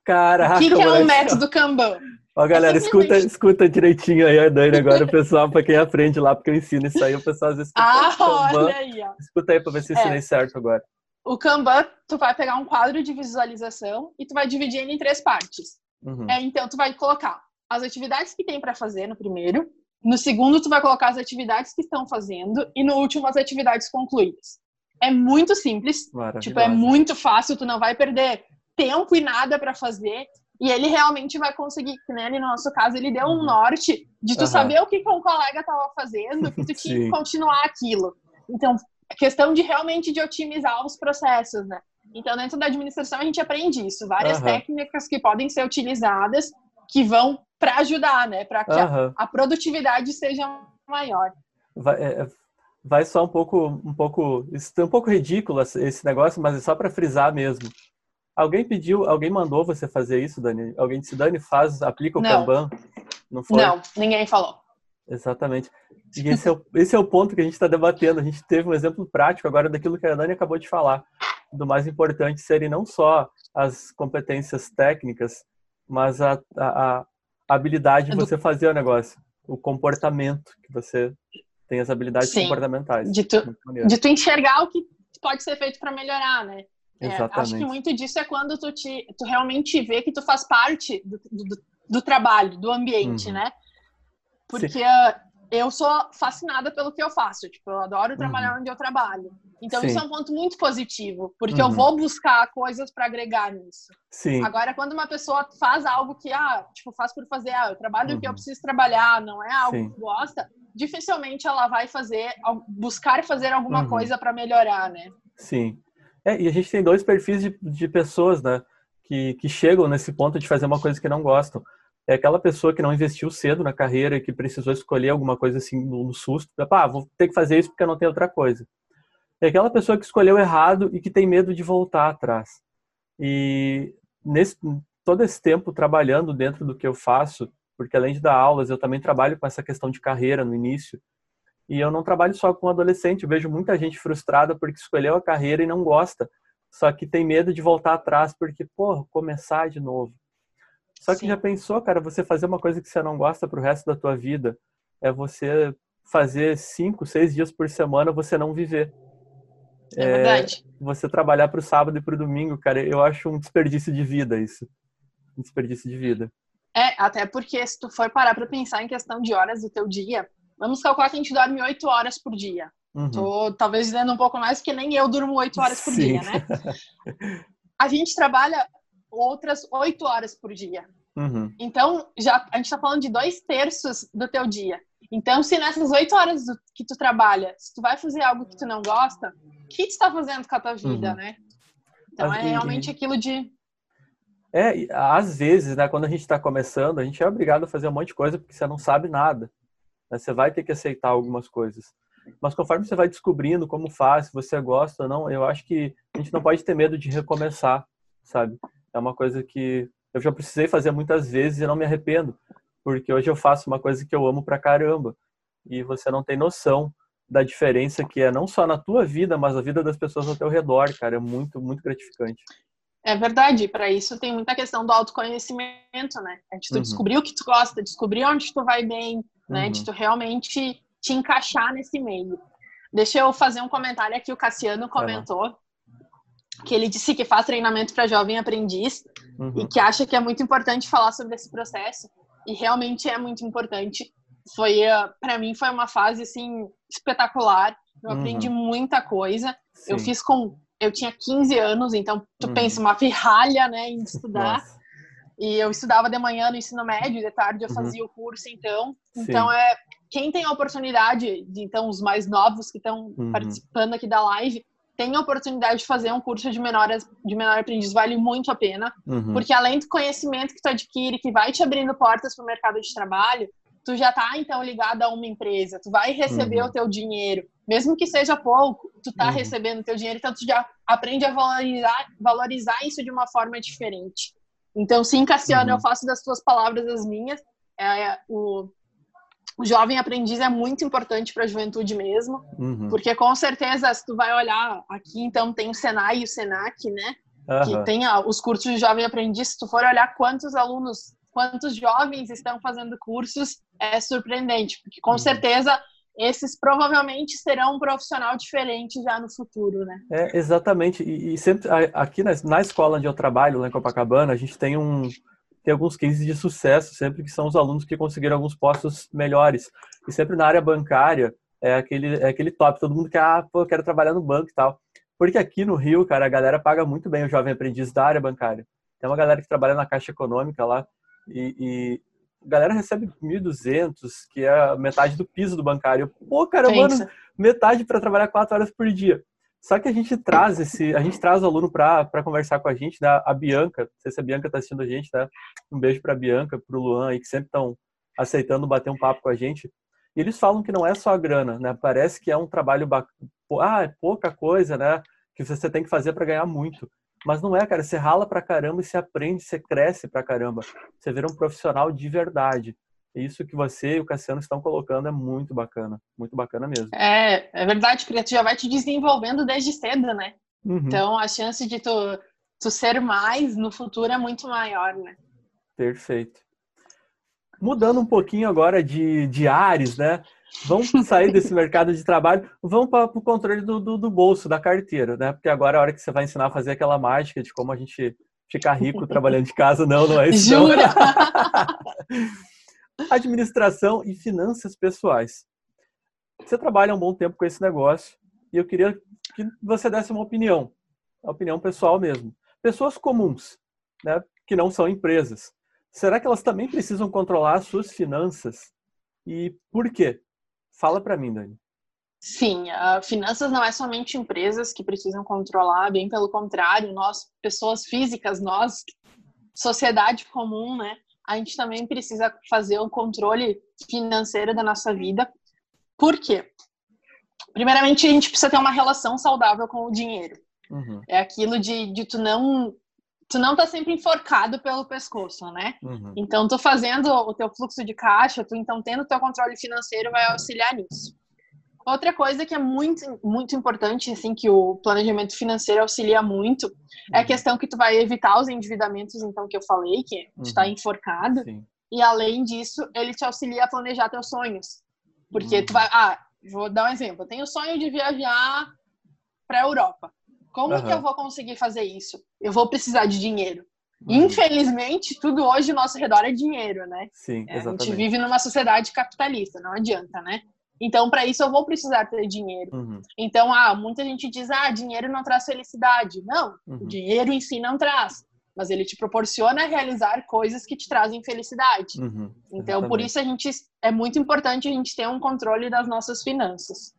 Caraca, O que, que é *laughs* um método Kanban? Ó, galera, É escuta, simplesmente- escuta direitinho aí a Dani agora, o pessoal, pra quem aprende lá, porque eu ensino isso aí, o pessoal às vezes Ah, Kanban. olha aí, ó. Escuta aí pra ver se eu É. ensinei certo agora. O Kanban, tu vai pegar um quadro de visualização e tu vai dividir ele em três partes. Uhum. É, então, tu vai colocar as atividades que tem para fazer no primeiro, no segundo, tu vai colocar as atividades que estão fazendo e no último, as atividades concluídas. É muito simples, tipo, é muito fácil, tu não vai perder tempo e nada para fazer. E ele realmente vai conseguir, que né, no nosso caso, ele deu um Uhum. norte de tu Aham. saber o que, que um colega estava fazendo, que tu tinha que continuar aquilo. Então, é questão de realmente de otimizar os processos, né? Então, dentro da administração, a gente aprende isso. Várias Aham. técnicas que podem ser utilizadas que vão para ajudar, né? Para que a, Aham. a produtividade seja maior. Vai, é, é, vai só um pouco, um pouco, é um pouco ridículo esse negócio, mas é só pra frisar mesmo. Alguém pediu, alguém mandou você fazer isso, Dani? Alguém disse, Dani, faz, aplica o Não. Kanban? Não foi? Não, ninguém falou. Exatamente. E esse é, o, esse é o ponto que a gente está debatendo. A gente teve um exemplo prático agora daquilo que a Dani acabou de falar. Do mais importante serem não só as competências técnicas, mas a, a, a habilidade de Edu- você fazer o negócio. O comportamento, que você tem as habilidades Sim. comportamentais. De tu, de tu enxergar o que pode ser feito para melhorar, né? É, acho que muito disso é quando tu, te, tu realmente vê que tu faz parte do, do, do trabalho, do ambiente, Uhum. né? Porque ah, eu sou fascinada pelo que eu faço. Tipo, eu adoro trabalhar onde eu trabalho. Então, Sim. isso é um ponto muito positivo, porque eu Uhum. vou buscar coisas para agregar nisso. Sim. Agora, quando uma pessoa faz algo que, ah, tipo, faz por fazer, ah, eu trabalho o que eu Uhum. preciso trabalhar, não é algo Sim. que gosta, dificilmente ela vai fazer, buscar fazer alguma Uhum. coisa para melhorar, né? Sim. É, e a gente tem dois perfis de, de pessoas, né? Que, que chegam nesse ponto de fazer uma coisa que não gostam. É aquela pessoa que não investiu cedo na carreira e que precisou escolher alguma coisa assim no, susto. Ah, vou ter que fazer isso porque não tem outra coisa. É aquela pessoa que escolheu errado e que tem medo de voltar atrás. E nesse todo esse tempo trabalhando dentro do que eu faço, porque além de dar aulas, eu também trabalho com essa questão de carreira no início. E eu não trabalho só com adolescente, eu vejo muita gente frustrada porque escolheu a carreira e não gosta, só que tem medo de voltar atrás porque, pô, começar de novo. Só que Sim. já pensou, cara, você fazer uma coisa que você não gosta pro resto da tua vida é você fazer cinco, seis dias por semana você não viver. É, verdade. Você trabalhar pro sábado e pro domingo, cara, eu acho um desperdício de vida isso. Um desperdício de vida. É, até porque se tu for parar para pensar em questão de horas do teu dia, vamos calcular que a gente dorme oito horas por dia. Uhum. Tô talvez dizendo um pouco mais, porque nem eu durmo oito horas por Sim. dia, né? *laughs* A gente trabalha outras oito horas por dia. Uhum. Então, já a gente está falando de dois terços do teu dia. Então, se nessas oito horas que tu trabalha, se tu vai fazer algo que tu não gosta, o que tu está fazendo com a tua vida, uhum. né? Então, é realmente aquilo de é, às vezes, né, quando a gente está começando, a gente é obrigado a fazer um monte de coisa porque você não sabe nada. Né? Você vai ter que aceitar algumas coisas. Mas conforme você vai descobrindo como faz, se você gosta ou não, eu acho que a gente não pode ter medo de recomeçar, sabe? É uma coisa que eu já precisei fazer muitas vezes e não me arrependo, porque hoje eu faço uma coisa que eu amo pra caramba. E você não tem noção da diferença que é não só na tua vida, mas na vida das pessoas ao teu redor, cara. É muito, muito gratificante. É verdade, para isso tem muita questão do autoconhecimento, né? É de tu uhum. descobrir o que tu gosta, descobrir onde tu vai bem, né? Uhum. De tu realmente te encaixar nesse meio. Deixa eu fazer um comentário aqui, o Cassiano comentou. Que ele disse que faz treinamento para jovem aprendiz uhum. e que acha que é muito importante falar sobre esse processo e realmente é muito importante. Foi uh, para mim foi uma fase assim espetacular. Eu aprendi uhum. muita coisa. Sim. Eu fiz com eu tinha 15 anos, então tu uhum. pensa uma pirralha, né, em estudar. Nossa. E eu estudava de manhã no ensino médio, de tarde eu uhum. fazia o curso, então. Sim. Então é quem tem a oportunidade, de, então os mais novos que estão uhum. participando aqui da live, tem a oportunidade de fazer um curso de menor, de menor aprendiz, vale muito a pena, uhum. porque além do conhecimento que tu adquire, que vai te abrindo portas para o mercado de trabalho, tu já tá então ligado a uma empresa, tu vai receber uhum. o teu dinheiro, mesmo que seja pouco, tu tá uhum. recebendo o teu dinheiro, então tu já aprende a valorizar, valorizar isso de uma forma diferente. Então, sim, Cassiano, uhum. eu faço das tuas palavras as minhas. É, o, o jovem aprendiz é muito importante para a juventude mesmo, uhum. porque com certeza, se tu vai olhar aqui, então tem o Senai e o Senac, né? Uhum. Que tem os cursos de jovem aprendiz. Se tu for olhar quantos alunos, quantos jovens estão fazendo cursos, é surpreendente, porque com uhum. certeza esses provavelmente serão um profissional diferente já no futuro, né? É, exatamente. E, e sempre aqui na, na, escola onde eu trabalho, lá em Copacabana, a gente tem um tem alguns cases de sucesso, sempre que são os alunos que conseguiram alguns postos melhores. E sempre na área bancária é aquele é aquele top, todo mundo quer, ah, pô, quero trabalhar no banco e tal. Porque aqui no Rio, cara, a galera paga muito bem o jovem aprendiz da área bancária. Tem uma galera que trabalha na Caixa Econômica lá e, e a galera recebe 1.200, que é metade do piso do bancário. Pô, cara, mano, metade para trabalhar quatro horas por dia. Só que a gente traz esse, a gente traz o aluno para conversar com a gente, né? A Bianca, não sei se a Bianca está assistindo a gente, né? Um beijo para a Bianca, para o Luan aí que sempre estão aceitando bater um papo com a gente. E eles falam que não é só a grana, né? Parece que é um trabalho bacana. Ah, é pouca coisa, né? Que você tem que fazer para ganhar muito. Mas não é, cara. Você rala pra caramba e você aprende, você cresce pra caramba. Você vira um profissional de verdade. Isso que você e o Cassiano estão colocando é muito bacana. Muito bacana mesmo. É, é verdade, porque tu já vai te desenvolvendo desde cedo, né? Uhum. Então a chance de tu, tu ser mais no futuro é muito maior, né? Perfeito. Mudando um pouquinho agora de, de ares, né? Vamos sair desse *laughs* mercado de trabalho, vamos para o controle do, do, do, bolso, da carteira, né? Porque agora é a hora que você vai ensinar a fazer aquela mágica de como a gente ficar rico trabalhando de casa. Não, não é isso. Jura? *laughs* Administração e finanças pessoais. Você trabalha um bom tempo com esse negócio e eu queria que você desse uma opinião, uma opinião pessoal mesmo. Pessoas comuns, né? Que não são empresas. Será que elas também precisam controlar as suas finanças? E por quê? Fala para mim, Dani. Sim, finanças não é somente empresas que precisam controlar, bem pelo contrário, nós, pessoas físicas, nós, sociedade comum, né? A gente também precisa fazer o controle financeiro da nossa vida. Por quê? Primeiramente, a gente precisa ter uma relação saudável com o dinheiro. Uhum. É aquilo de, de tu não tu não tá sempre enforcado pelo pescoço, né? Uhum. Então, tu fazendo o teu fluxo de caixa, tu então tendo o teu controle financeiro vai auxiliar nisso. Outra coisa que é muito, muito importante, assim, que o planejamento financeiro auxilia muito, é a uhum. questão que tu vai evitar os endividamentos, então, que eu falei, que uhum. enforcado. Sim. E, além disso, ele te auxilia a planejar teus sonhos. Porque uhum. tu vai... Ah, vou dar um exemplo. Eu tenho o sonho de viajar para a Europa. Como uhum. que eu vou conseguir fazer isso? Eu vou precisar de dinheiro. Uhum. Infelizmente, tudo hoje ao nosso redor é dinheiro, né? Sim, exatamente. É, a gente vive numa sociedade capitalista, não adianta, né? Então, para isso, eu vou precisar ter dinheiro. Uhum. Então, ah, muita gente diz, ah, dinheiro não traz felicidade. Não, uhum. o dinheiro em si não traz. Mas ele te proporciona realizar coisas que te trazem felicidade. Uhum. Então, por isso, a gente é muito importante a gente ter um controle das nossas finanças.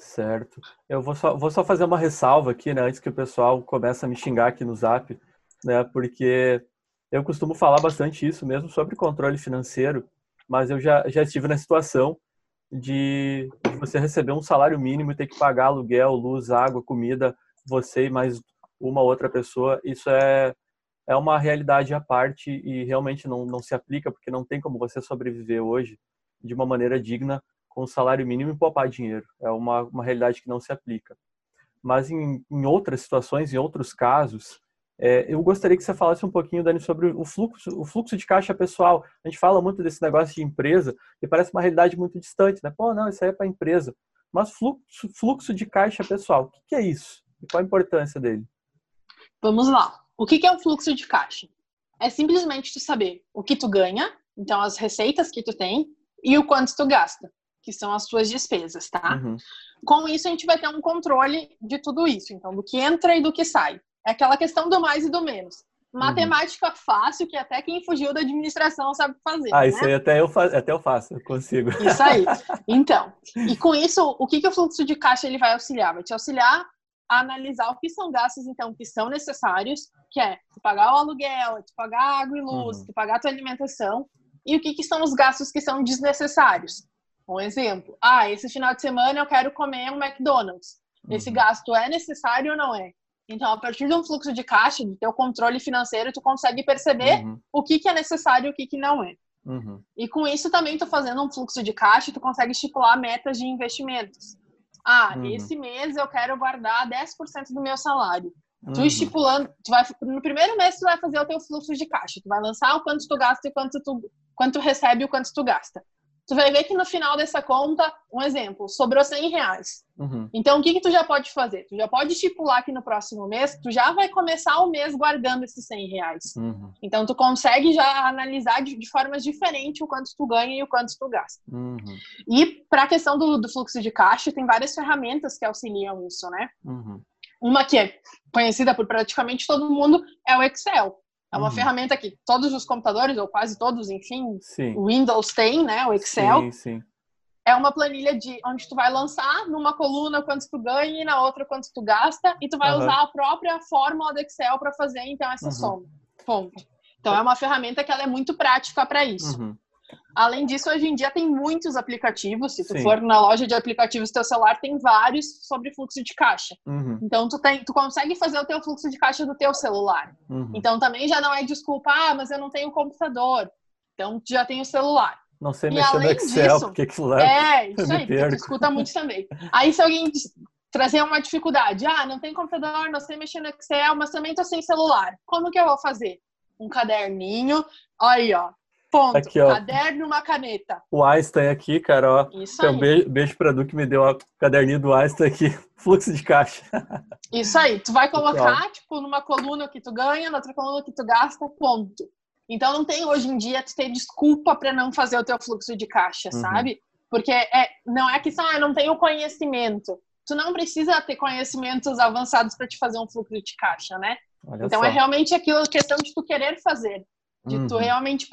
Certo. Eu vou só, vou só fazer uma ressalva aqui, né, antes que o pessoal comece a me xingar aqui no zap, né, porque eu costumo falar bastante isso mesmo sobre controle financeiro, mas eu já, já estive na situação de você receber um salário mínimo e ter que pagar aluguel, luz, água, comida, você e mais uma outra pessoa. Isso é, é uma realidade à parte e realmente não, não se aplica, porque não tem como você sobreviver hoje de uma maneira digna com o salário mínimo e poupar dinheiro. É uma, uma realidade que não se aplica. Mas em, em outras situações, em outros casos, é, eu gostaria que você falasse um pouquinho, Dani, sobre o fluxo, o fluxo de caixa pessoal. A gente fala muito desse negócio de empresa e parece uma realidade muito distante, né? Pô, não, isso aí é para empresa. Mas fluxo, fluxo de caixa pessoal, o que é isso? E qual a importância dele? Vamos lá. O que é um fluxo de caixa? É simplesmente tu saber o que tu ganha, então as receitas que tu tem, e o quanto tu gasta, que são as tuas despesas, tá? Uhum. Com isso, a gente vai ter um controle de tudo isso, então, do que entra e do que sai. É aquela questão do mais e do menos. Uhum. Matemática uhum. fácil, que até quem fugiu da administração sabe fazer. Ah, né? isso aí até eu, faço, até eu faço, eu consigo. Isso aí. *laughs* Então, e com isso, o que, que o fluxo de caixa ele vai auxiliar? Vai te auxiliar a analisar o que são gastos, então, que são necessários, que é tu pagar o aluguel, tu pagar água e luz, uhum. tu pagar a tua alimentação, e o que, que são os gastos que são desnecessários. Um exemplo, ah, esse final de semana eu quero comer um McDonald's. Esse uhum. gasto é necessário ou não é? Então, a partir de um fluxo de caixa, do teu controle financeiro, tu consegue perceber uhum. o que, que é necessário e o que, que não é. Uhum. E com isso também, tu fazendo um fluxo de caixa, tu consegue estipular metas de investimentos. Ah, uhum. esse mês eu quero guardar 10% do meu salário. Tu uhum. estipulando, tu vai, no primeiro mês tu vai fazer o teu fluxo de caixa. Tu vai lançar o quanto tu gasta e quanto tu, quanto tu recebe e o quanto tu gasta tu vai ver que no final dessa conta, um exemplo, sobrou 100 reais. Uhum. Então, o que, que tu já pode fazer? Tu já pode estipular que no próximo mês, tu já vai começar o mês guardando esses 100 reais. Uhum. Então, tu consegue já analisar de, de, formas diferentes o quanto tu ganha e o quanto tu gasta. Uhum. E para a questão do, do, fluxo de caixa, tem várias ferramentas que auxiliam isso, né? Uhum. Uma que é conhecida por praticamente todo mundo é o Excel. É uma uhum. ferramenta que todos os computadores, ou quase todos, enfim, sim. o Windows tem, né? O Excel. Sim, sim. É uma planilha de onde tu vai lançar numa coluna quanto tu ganha e na outra quanto tu gasta, e tu vai uhum. usar a própria fórmula do Excel para fazer então essa uhum. soma. Ponto. Então é uma ferramenta que ela é muito prática para isso. Além disso, hoje em dia tem muitos aplicativos. Se tu Sim. for na loja de aplicativos do teu celular, tem vários sobre fluxo de caixa. Uhum. Então, tu, tem, tu consegue fazer o teu fluxo de caixa do teu celular. Uhum. Então, também já não é desculpa, ah, mas eu não tenho computador. Então, tu já tem o celular. Não sei e mexer no Excel, disso, porque aquilo lá... É, *laughs* isso aí, tu escuta muito também. Aí, se alguém trazer uma dificuldade, ah, não tem computador, não sei mexer no Excel, mas também tô sem celular. Como que eu vou fazer? Um caderninho, aí, ó, Ponto. Aqui, ó. Caderno e uma caneta. O Einstein aqui, cara, ó. Isso aí. Um beijo, beijo pra Du que me deu o caderninho do Einstein aqui. *laughs* Fluxo de caixa. Isso aí. Tu vai colocar, tipo, numa coluna que tu ganha, na outra coluna que tu gasta, ponto. Então não tem hoje em dia tu ter desculpa para não fazer o teu fluxo de caixa, uhum. sabe? Porque é, não é que só, ah, não tenho conhecimento. Tu não precisa ter conhecimentos avançados para te fazer um fluxo de caixa, né? Olha então é só. é realmente aquilo, questão de tu querer fazer de uhum. tu realmente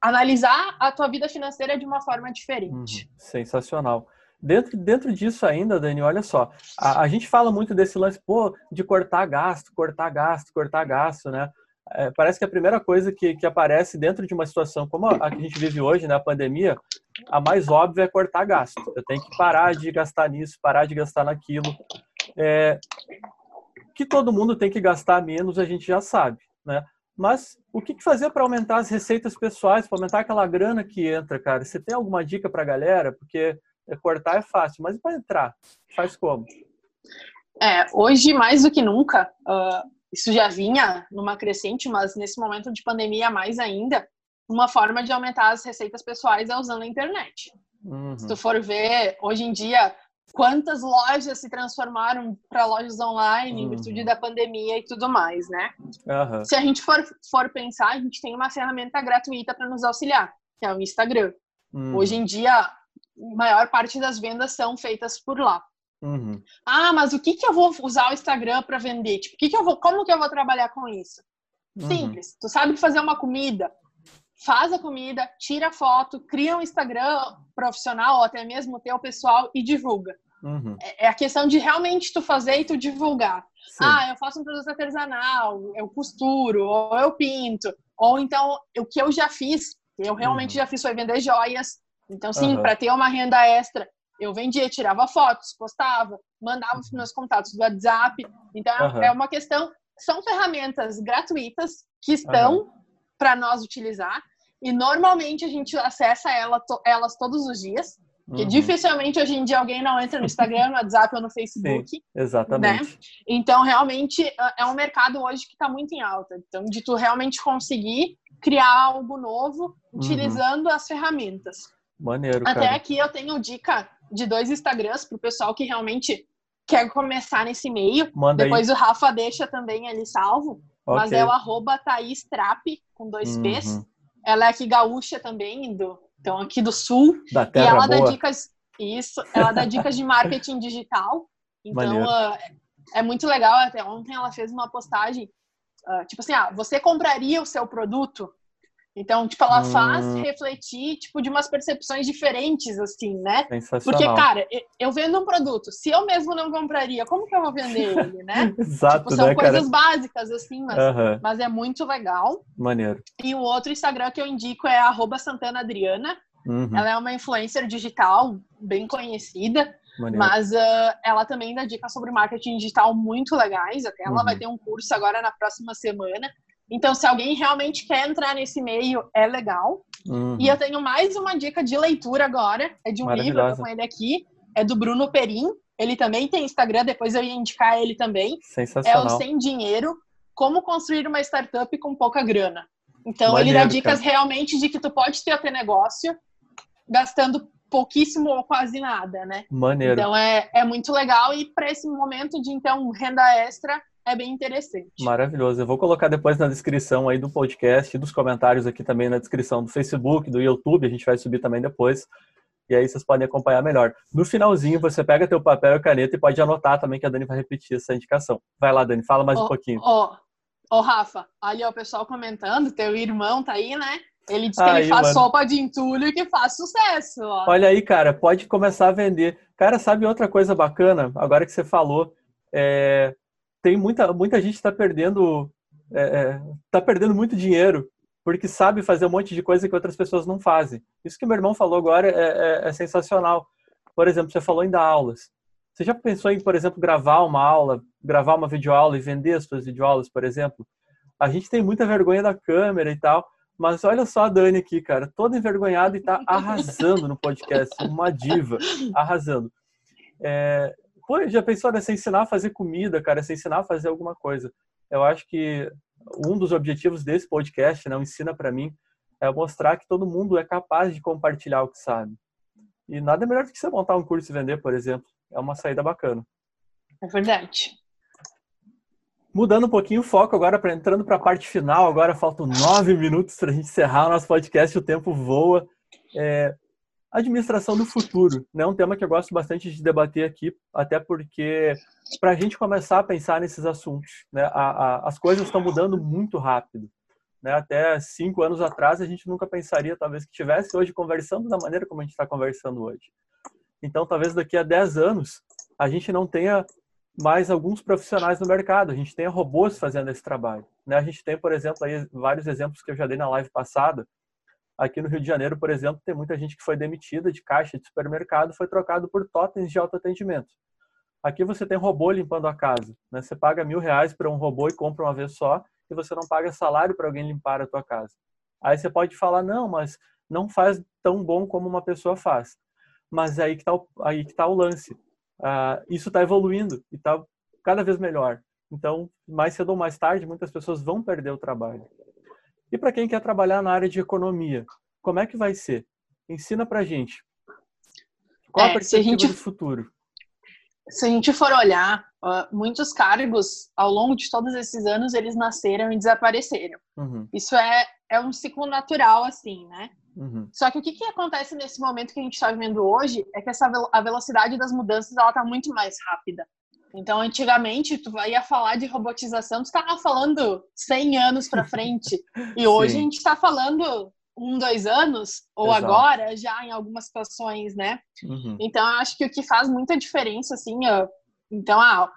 analisar a tua vida financeira de uma forma diferente. Uhum. Sensacional. Dentro, dentro disso ainda, Dani, olha só, a, a, gente fala muito desse lance, pô, de cortar gasto, cortar gasto, cortar gasto, né? É, parece que a primeira coisa que, que aparece dentro de uma situação como a, a que a gente vive hoje, né, a pandemia, a mais óbvia é cortar gasto. Eu tenho que parar de gastar nisso, parar de gastar naquilo. É, que todo mundo tem que gastar menos, a gente já sabe, né? Mas o que fazer para aumentar as receitas pessoais, para aumentar aquela grana que entra, cara? Você tem alguma dica para a galera? Porque cortar é fácil, mas para entrar, faz como? É, hoje mais do que nunca, uh, isso já vinha numa crescente, mas nesse momento de pandemia mais ainda, uma forma de aumentar as receitas pessoais é usando a internet. Uhum. Se tu for ver, hoje em dia, quantas lojas se transformaram para lojas online uhum. em virtude uhum. da pandemia e tudo mais, né? Uhum. Se a gente for, for pensar, a gente tem uma ferramenta gratuita para nos auxiliar, que é o Instagram. Uhum. Hoje em dia, maior parte das vendas são feitas por lá. Uhum. Ah, mas o que que eu vou usar o Instagram para vender? Tipo, que que eu vou, como que eu vou trabalhar com isso? Uhum. Simples. Tu sabe fazer uma comida, faz a comida, tira foto, cria um Instagram profissional ou até mesmo teu pessoal e divulga. Uhum. É a questão de realmente tu fazer e tu divulgar. Sim. Ah, eu faço um produto artesanal, eu costuro, ou eu pinto. Ou então, o que eu já fiz, eu realmente Uhum. já fiz foi vender joias. Então, sim, Aham. para ter uma renda extra, eu vendia, tirava fotos, postava, mandava os meus contatos do WhatsApp. Então, Uhum. Aham. é uma questão. São ferramentas gratuitas que estão para nós utilizar. E normalmente a gente acessa ela, to- elas todos os dias. Porque Uhum. dificilmente hoje em dia alguém não entra no Instagram, no WhatsApp ou no Facebook. Exatamente. Então, realmente, é- é um mercado hoje que está muito em alta. Então, de tu realmente conseguir criar algo novo utilizando as ferramentas. Maneiro, Até cara. aqui eu tenho dica de dois Instagrams para o pessoal que realmente quer começar nesse meio. Manda Depois o Rafa deixa também ali salvo. aí. Mas é o arroba Thaís Trapp, com dois P's. Ela é aqui gaúcha também, do, então aqui do sul. Da E terra ela dá boa. dicas, isso, ela dá dicas de marketing digital. Então, ah, é muito legal. Até ontem ela fez uma postagem, ah, tipo assim, ah, você compraria o seu produto? Então, tipo, ela faz Hum. refletir, tipo, de umas percepções diferentes, assim, né? Porque, cara, eu- vendo um produto, se eu mesmo não compraria, como que eu vou vender ele, *laughs* né? Exato, tipo, são né, coisas cara? básicas, assim, mas, mas é muito legal. Maneiro. E o outro Instagram que eu indico é arroba Santana Adriana. Uhum, Ela é uma influencer digital bem conhecida, Maneiro. mas ah, ela também dá dicas sobre marketing digital muito legais. Até ela Uhum. vai ter um curso agora na próxima semana. Então, se alguém realmente quer entrar nesse meio, é legal. Uhum. E eu tenho mais uma dica de leitura agora. É de um livro, eu tô com ele aqui. É do Bruno Perim. Ele também tem Instagram, depois eu ia indicar ele também. É o Sensacional. Sem Dinheiro, Como Construir uma Startup com Pouca Grana. Então, ele Maneiro, dá dicas realmente de que tu pode ter teu negócio gastando pouquíssimo ou quase nada, né? Maneiro. Então, é, é muito legal e para esse momento de, então, renda extra, é bem interessante. Maravilhoso. Eu vou colocar depois na descrição aí do podcast e dos comentários aqui também na descrição do Facebook, do YouTube, a gente vai subir também depois. E aí vocês podem acompanhar melhor. No finalzinho, você pega teu papel e caneta e pode anotar também que a Dani vai repetir essa indicação. Vai lá, Dani, fala mais um Ó, pouquinho. Ó, ó, Rafa, ali ó, o pessoal comentando, teu irmão tá aí, né? Ele diz que Aí, ele faz mano. sopa de entulho e que faz sucesso, ó. Olha aí, cara, pode começar a vender. Cara, sabe outra coisa bacana? Agora que você falou, é, tem muita, muita gente está perdendo, é, é, tá perdendo muito dinheiro porque sabe fazer um monte de coisa que outras pessoas não fazem. Isso que meu irmão falou agora é, é- é sensacional. Por exemplo, você falou em dar aulas. Você já pensou em, por exemplo, gravar uma aula, gravar uma videoaula e vender as suas videoaulas, por exemplo? A gente tem muita vergonha da câmera e tal, mas olha só a Dani aqui, cara, toda envergonhada e tá arrasando no podcast, uma diva, arrasando. É, pô, já pensou nessa ensinar a fazer comida, cara, se ensinar a fazer alguma coisa? Eu acho que um dos objetivos desse podcast, não ensina para mim, é mostrar que todo mundo é capaz de compartilhar o que sabe. E nada melhor do que você montar um curso e vender, por exemplo. É uma saída bacana. É verdade. Mudando um pouquinho o foco agora, pra, entrando para a parte final, agora faltam nove *laughs* minutos para a gente encerrar o nosso podcast, o tempo voa. É, administração do futuro, né? Um tema que eu gosto bastante de debater aqui, até porque para a gente começar a pensar nesses assuntos, né? A, a, as coisas estão mudando muito rápido. Né? Até cinco anos atrás a gente nunca pensaria, talvez, que estivesse hoje conversando da maneira como a gente está conversando hoje. Então, talvez daqui a 10 anos a gente não tenha mais alguns profissionais no mercado. A gente tem robôs fazendo esse trabalho. Né? A gente tem, por exemplo, aí vários exemplos que eu já dei na live passada. Aqui no Rio de Janeiro, por exemplo, tem muita gente que foi demitida de caixa de supermercado, foi trocado por totens de autoatendimento. Aqui você tem robô limpando a casa. Né? Você paga mil reais para um robô e compra uma vez só, e você não paga salário para alguém limpar a tua casa. Aí você pode falar, não, mas não faz tão bom como uma pessoa faz. Mas aí que está o, tá o lance. Uh, isso está evoluindo e está cada vez melhor. Então, mais cedo ou mais tarde, muitas pessoas vão perder o trabalho. E para quem quer trabalhar na área de economia, como é que vai ser? Ensina para gente. Qual É, a perspectiva a gente- do futuro? Se a gente for olhar, muitos cargos, ao longo de todos esses anos, eles nasceram e desapareceram. Uhum, Isso é, é um ciclo natural, assim, né? Uhum. Só que o que, que acontece nesse momento que a gente está vivendo hoje é que essa, a velocidade das mudanças ela está muito mais rápida. Então, antigamente, tu ia falar de robotização, tu estava falando 100 anos para frente. *laughs* E hoje Sim. a gente está falando um, dois anos, ou Exato. agora, já em algumas situações, né? Uhum. Então, eu acho que o que faz muita diferença, assim, então, ah,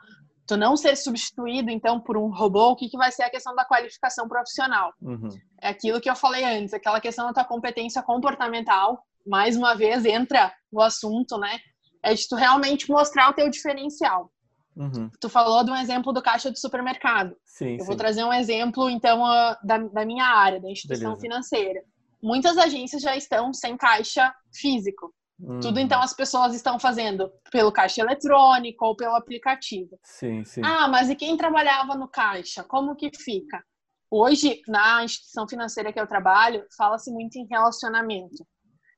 tu não ser substituído, então, por um robô, o que, que vai ser a questão da qualificação profissional? Uhum. É aquilo que eu falei antes, aquela questão da tua competência comportamental, mais uma vez, entra o assunto, né? É de tu realmente mostrar o teu diferencial. Uhum. Tu falou de um exemplo do caixa de supermercado. Sim, eu sim. vou trazer um exemplo, então, da, da minha área, da instituição Beleza. financeira. Muitas agências já estão sem caixa físico. Hum. Tudo então as pessoas estão fazendo pelo caixa eletrônico ou pelo aplicativo. Sim, sim. Ah, mas e quem trabalhava no caixa? Como que fica? Hoje, na instituição financeira que eu trabalho, fala-se muito em relacionamento.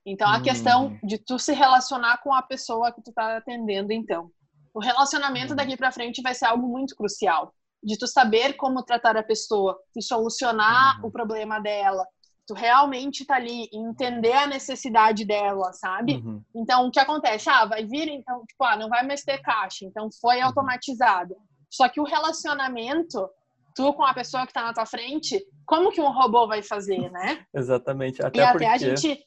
Então, a hum. questão de tu se relacionar com a pessoa que tu está atendendo, então. O relacionamento hum. daqui para frente vai ser algo muito crucial. De tu saber como tratar a pessoa, de solucionar uhum. o problema dela, tu realmente tá ali entender a necessidade dela, sabe? Uhum. Então, o que acontece? Ah, vai vir, então, tipo, ah, não vai mais ter caixa, então foi uhum. automatizado. Só que o relacionamento, tu com a pessoa que tá na tua frente, como que um robô vai fazer, né? *laughs* Exatamente. Até e porque... até a gente,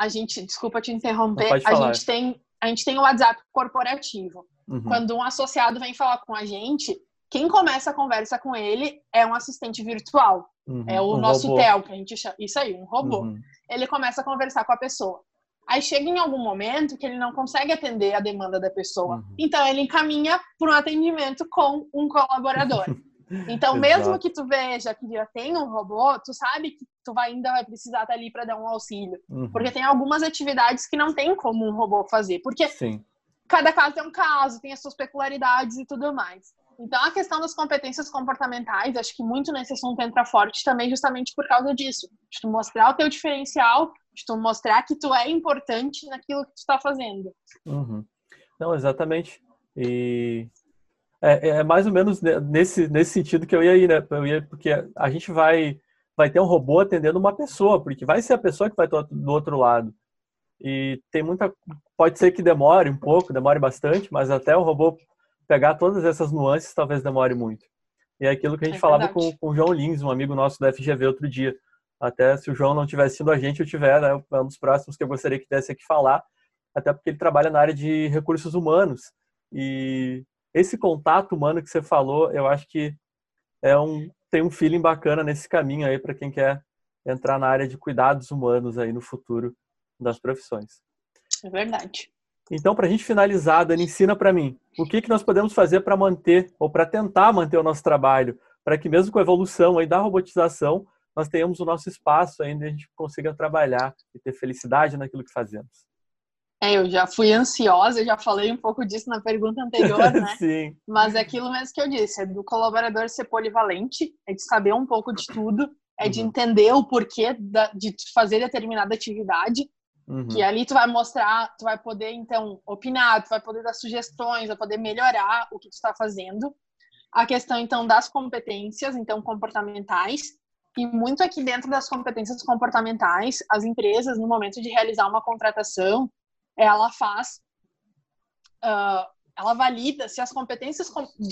a gente, desculpa te interromper, a gente tem, a gente tem o WhatsApp corporativo. Uhum. Quando um associado vem falar com a gente, quem começa a conversa com ele é um assistente virtual. Uhum, é o um nosso robô. TEL, que a gente chama. Isso aí, um robô. Uhum. Ele começa a conversar com a pessoa. Aí chega em algum momento que ele não consegue atender a demanda da pessoa. Uhum. Então ele encaminha para um atendimento com um colaborador. *laughs* Então, mesmo que tu veja que já tem um robô, tu sabe que tu vai, ainda vai precisar estar ali para dar um auxílio. Uhum. Porque tem algumas atividades que não tem como um robô fazer. Porque Sim. Cada caso é um caso, tem as suas peculiaridades e tudo mais. Então, a questão das competências comportamentais, acho que muito nesse assunto entra forte também justamente por causa disso. De tu mostrar o teu diferencial, de tu mostrar que tu é importante naquilo que tu está fazendo. Uhum. Não, exatamente. E é, é, mais ou menos nesse, nesse sentido que eu ia ir, né? Eu ia, porque a gente vai, vai ter um robô atendendo uma pessoa, porque vai ser a pessoa que vai estar do outro lado. E tem muita. Pode ser que demore um pouco, demore bastante, mas até o robô pegar todas essas nuances talvez demore muito. E é aquilo que a gente é falava com, com o João Lins, um amigo nosso da FGV outro dia. Até se o João não tivesse sido a gente, eu tiver, né, é um dos próximos que eu gostaria que desse aqui falar, até porque ele trabalha na área de recursos humanos. E esse contato humano que você falou, eu acho que é um, tem um feeling bacana nesse caminho aí para quem quer entrar na área de cuidados humanos aí no futuro das profissões. É verdade. Então, para a gente finalizar, Dani, ensina para mim o que, que nós podemos fazer para manter ou para tentar manter o nosso trabalho, para que mesmo com a evolução aí da robotização, nós tenhamos o nosso espaço ainda e a gente consiga trabalhar e ter felicidade naquilo que fazemos. É, eu já fui ansiosa, já falei um pouco disso na pergunta anterior, *laughs* né? Sim. Mas é aquilo mesmo que eu disse, é do colaborador ser polivalente, é de saber um pouco de tudo, é de uhum. entender o porquê de fazer determinada atividade Uhum. Que ali tu vai mostrar, tu vai poder então opinar, tu vai poder dar sugestões, vai poder melhorar o que tu está fazendo. A questão então das competências, então comportamentais, e muito aqui dentro das competências comportamentais, as empresas no momento de realizar uma contratação, ela faz, uh, ela valida se as competências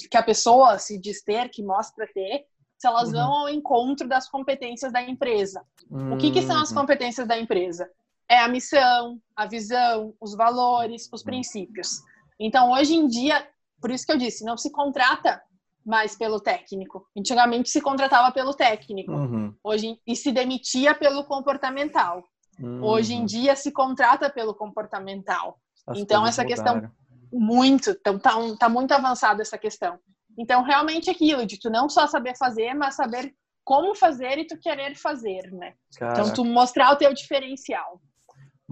que a pessoa se diz ter, que mostra ter, se elas uhum. vão ao encontro das competências da empresa. Uhum. O que, que são as uhum. competências da empresa? É a missão, a visão, os valores, os princípios. Então, hoje em dia, por isso que eu disse, não se contrata mais pelo técnico. Antigamente se contratava pelo técnico, uhum. hoje e se demitia pelo comportamental. Uhum. Hoje em dia se contrata pelo comportamental. As então essa mudaram. questão muito, então tá, tá muito avançada essa questão. Então realmente aquilo de tu não só saber fazer, mas saber como fazer e tu querer fazer, né? Caraca. Então tu mostrar o teu diferencial.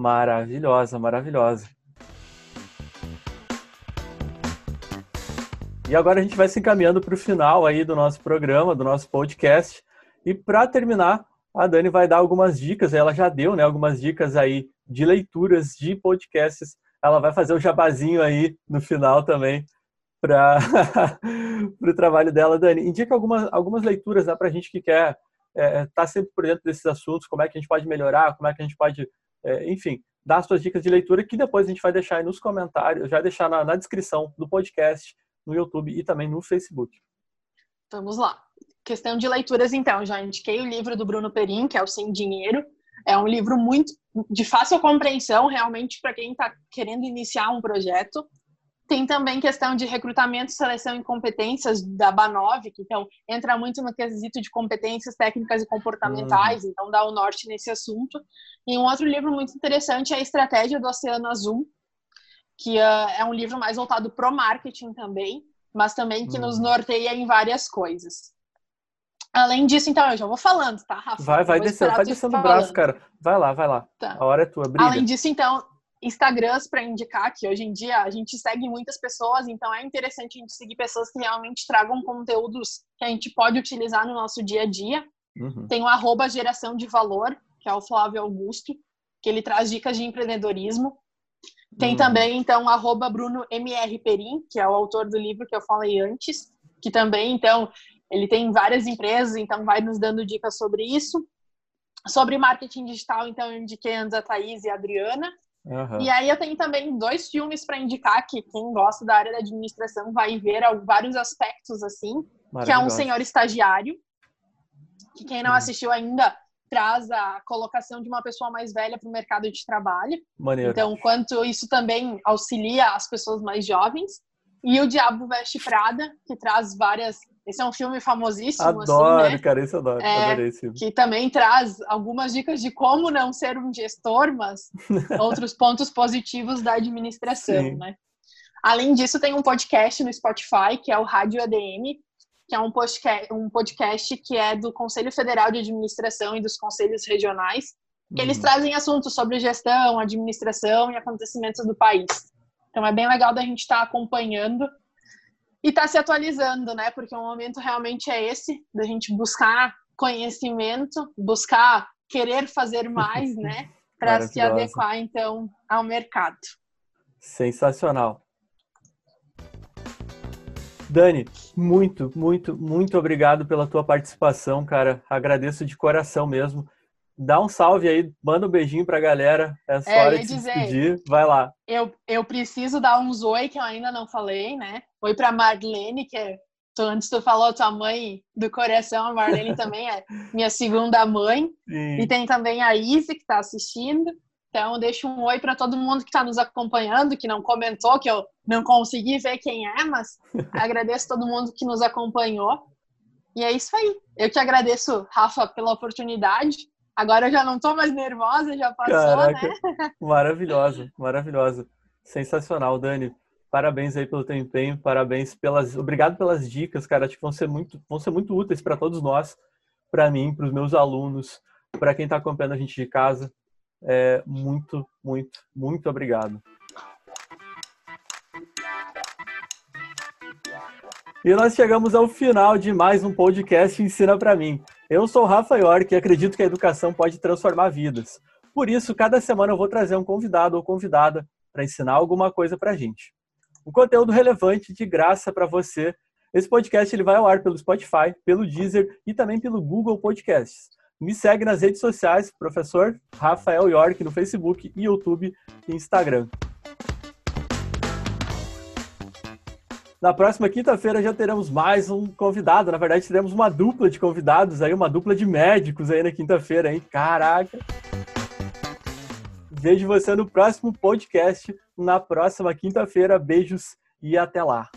Maravilhosa, maravilhosa. E agora a gente vai se encaminhando para o final aí do nosso programa, do nosso podcast. E para terminar, a Dani vai dar algumas dicas, ela já deu, né, algumas dicas aí de leituras de podcasts. Ela vai fazer o jabazinho aí no final também para *laughs* o trabalho dela. Dani, indica algumas, algumas leituras né, para a gente que quer é, tá sempre por dentro desses assuntos, como é que a gente pode melhorar, como é que a gente pode, é, enfim, dar suas dicas de leitura, que depois a gente vai deixar aí nos comentários, já deixar na, na descrição do podcast, no YouTube e também no Facebook. Vamos lá. Questão de leituras, então. Já indiquei o livro do Bruno Perim, que é o Sem Dinheiro. É um livro muito de fácil compreensão, realmente, para quem está querendo iniciar um projeto. Tem também questão de recrutamento, seleção e competências da Banov, que então entra muito no quesito de competências técnicas e comportamentais, uhum. então dá o norte nesse assunto. E um outro livro muito interessante é a Estratégia do Oceano Azul, que uh, é um livro mais voltado pro marketing também, mas também que uhum. nos norteia em várias coisas. Além disso, então, eu já vou falando, tá, Rafa? Vai, vai descendo, vai descendo o braço, cara. Vai lá, vai lá. Tá. A hora é tua, briga. Além disso, então, Instagrams para indicar que hoje em dia a gente segue muitas pessoas, então é interessante a gente seguir pessoas que realmente tragam conteúdos que a gente pode utilizar no nosso dia a dia. Uhum. Tem o arroba geração de valor, que é o Flávio Augusto, que ele traz dicas de empreendedorismo. Tem uhum. também, então, arroba Bruno MR Perim, que é o autor do livro que eu falei antes, que também, então, ele tem várias empresas, então vai nos dando dicas sobre isso. Sobre marketing digital, então, eu indiquei antes a Thaís e a Adriana. Uhum. E aí eu tenho também dois filmes para indicar que quem gosta da área da administração vai ver vários aspectos assim, que é um senhor estagiário, que quem não uhum. assistiu ainda traz a colocação de uma pessoa mais velha para o mercado de trabalho. Maneiro. Então, quanto isso também auxilia as pessoas mais jovens. E o Diabo Veste Prada, que traz várias esse é um filme famosíssimo. Assim, adoro, assim, né? cara, esse adoro. É, esse que também traz algumas dicas de como não ser um gestor, mas *laughs* outros pontos positivos da administração, Sim. né? Além disso, tem um podcast no Spotify, que é o Rádio ADM, que é um podcast, um podcast que é do Conselho Federal de Administração e dos Conselhos Regionais, que eles uhum. trazem assuntos sobre gestão, administração e acontecimentos do país. Então é bem legal da gente estar tá acompanhando e tá se atualizando, né? Porque o momento realmente é esse, da gente buscar conhecimento, buscar querer fazer mais, né? *laughs* Para se adequar, então, ao mercado. Sensacional. Dani, muito, muito, muito obrigado pela tua participação, cara. Agradeço de coração mesmo dá um salve aí, manda um beijinho pra galera. É só é, hora de se dizer, despedir. Vai lá. Eu, eu preciso dar uns oi que eu ainda não falei, né? Oi pra Marlene, que é. Tu, antes tu falou tua mãe do coração, a Marlene *laughs* também é minha segunda mãe. Sim. E tem também a Izzy que tá assistindo. Então, deixo um oi para todo mundo que está nos acompanhando, que não comentou, que eu não consegui ver quem é, mas *laughs* agradeço todo mundo que nos acompanhou. E é isso aí. Eu te agradeço, Rafa, pela oportunidade. Agora eu já não tô mais nervosa, já passou, Caraca, né? *laughs* Maravilhosa, maravilhosa. Sensacional, Dani. Parabéns aí pelo teu empenho, parabéns pelas, obrigado pelas dicas, cara, acho que vão ser muito, vão ser muito úteis para todos nós, para mim, para os meus alunos, para quem está acompanhando a gente de casa. É, muito, muito, muito obrigado. E nós chegamos ao final de mais um podcast Ensina para mim. Eu sou o Rafa York e acredito que a educação pode transformar vidas. Por isso, cada semana eu vou trazer um convidado ou convidada para ensinar alguma coisa para a gente. Um conteúdo relevante de graça para você. Esse podcast ele vai ao ar pelo Spotify, pelo Deezer e também pelo Google Podcasts. Me segue nas redes sociais, professor Rafael York no Facebook, YouTube e Instagram. Na próxima quinta-feira já teremos mais um convidado. Na verdade, teremos uma dupla de convidados aí, uma dupla de médicos aí na quinta-feira, hein? Caraca! Vejo você no próximo podcast, na próxima quinta-feira. Beijos e até lá.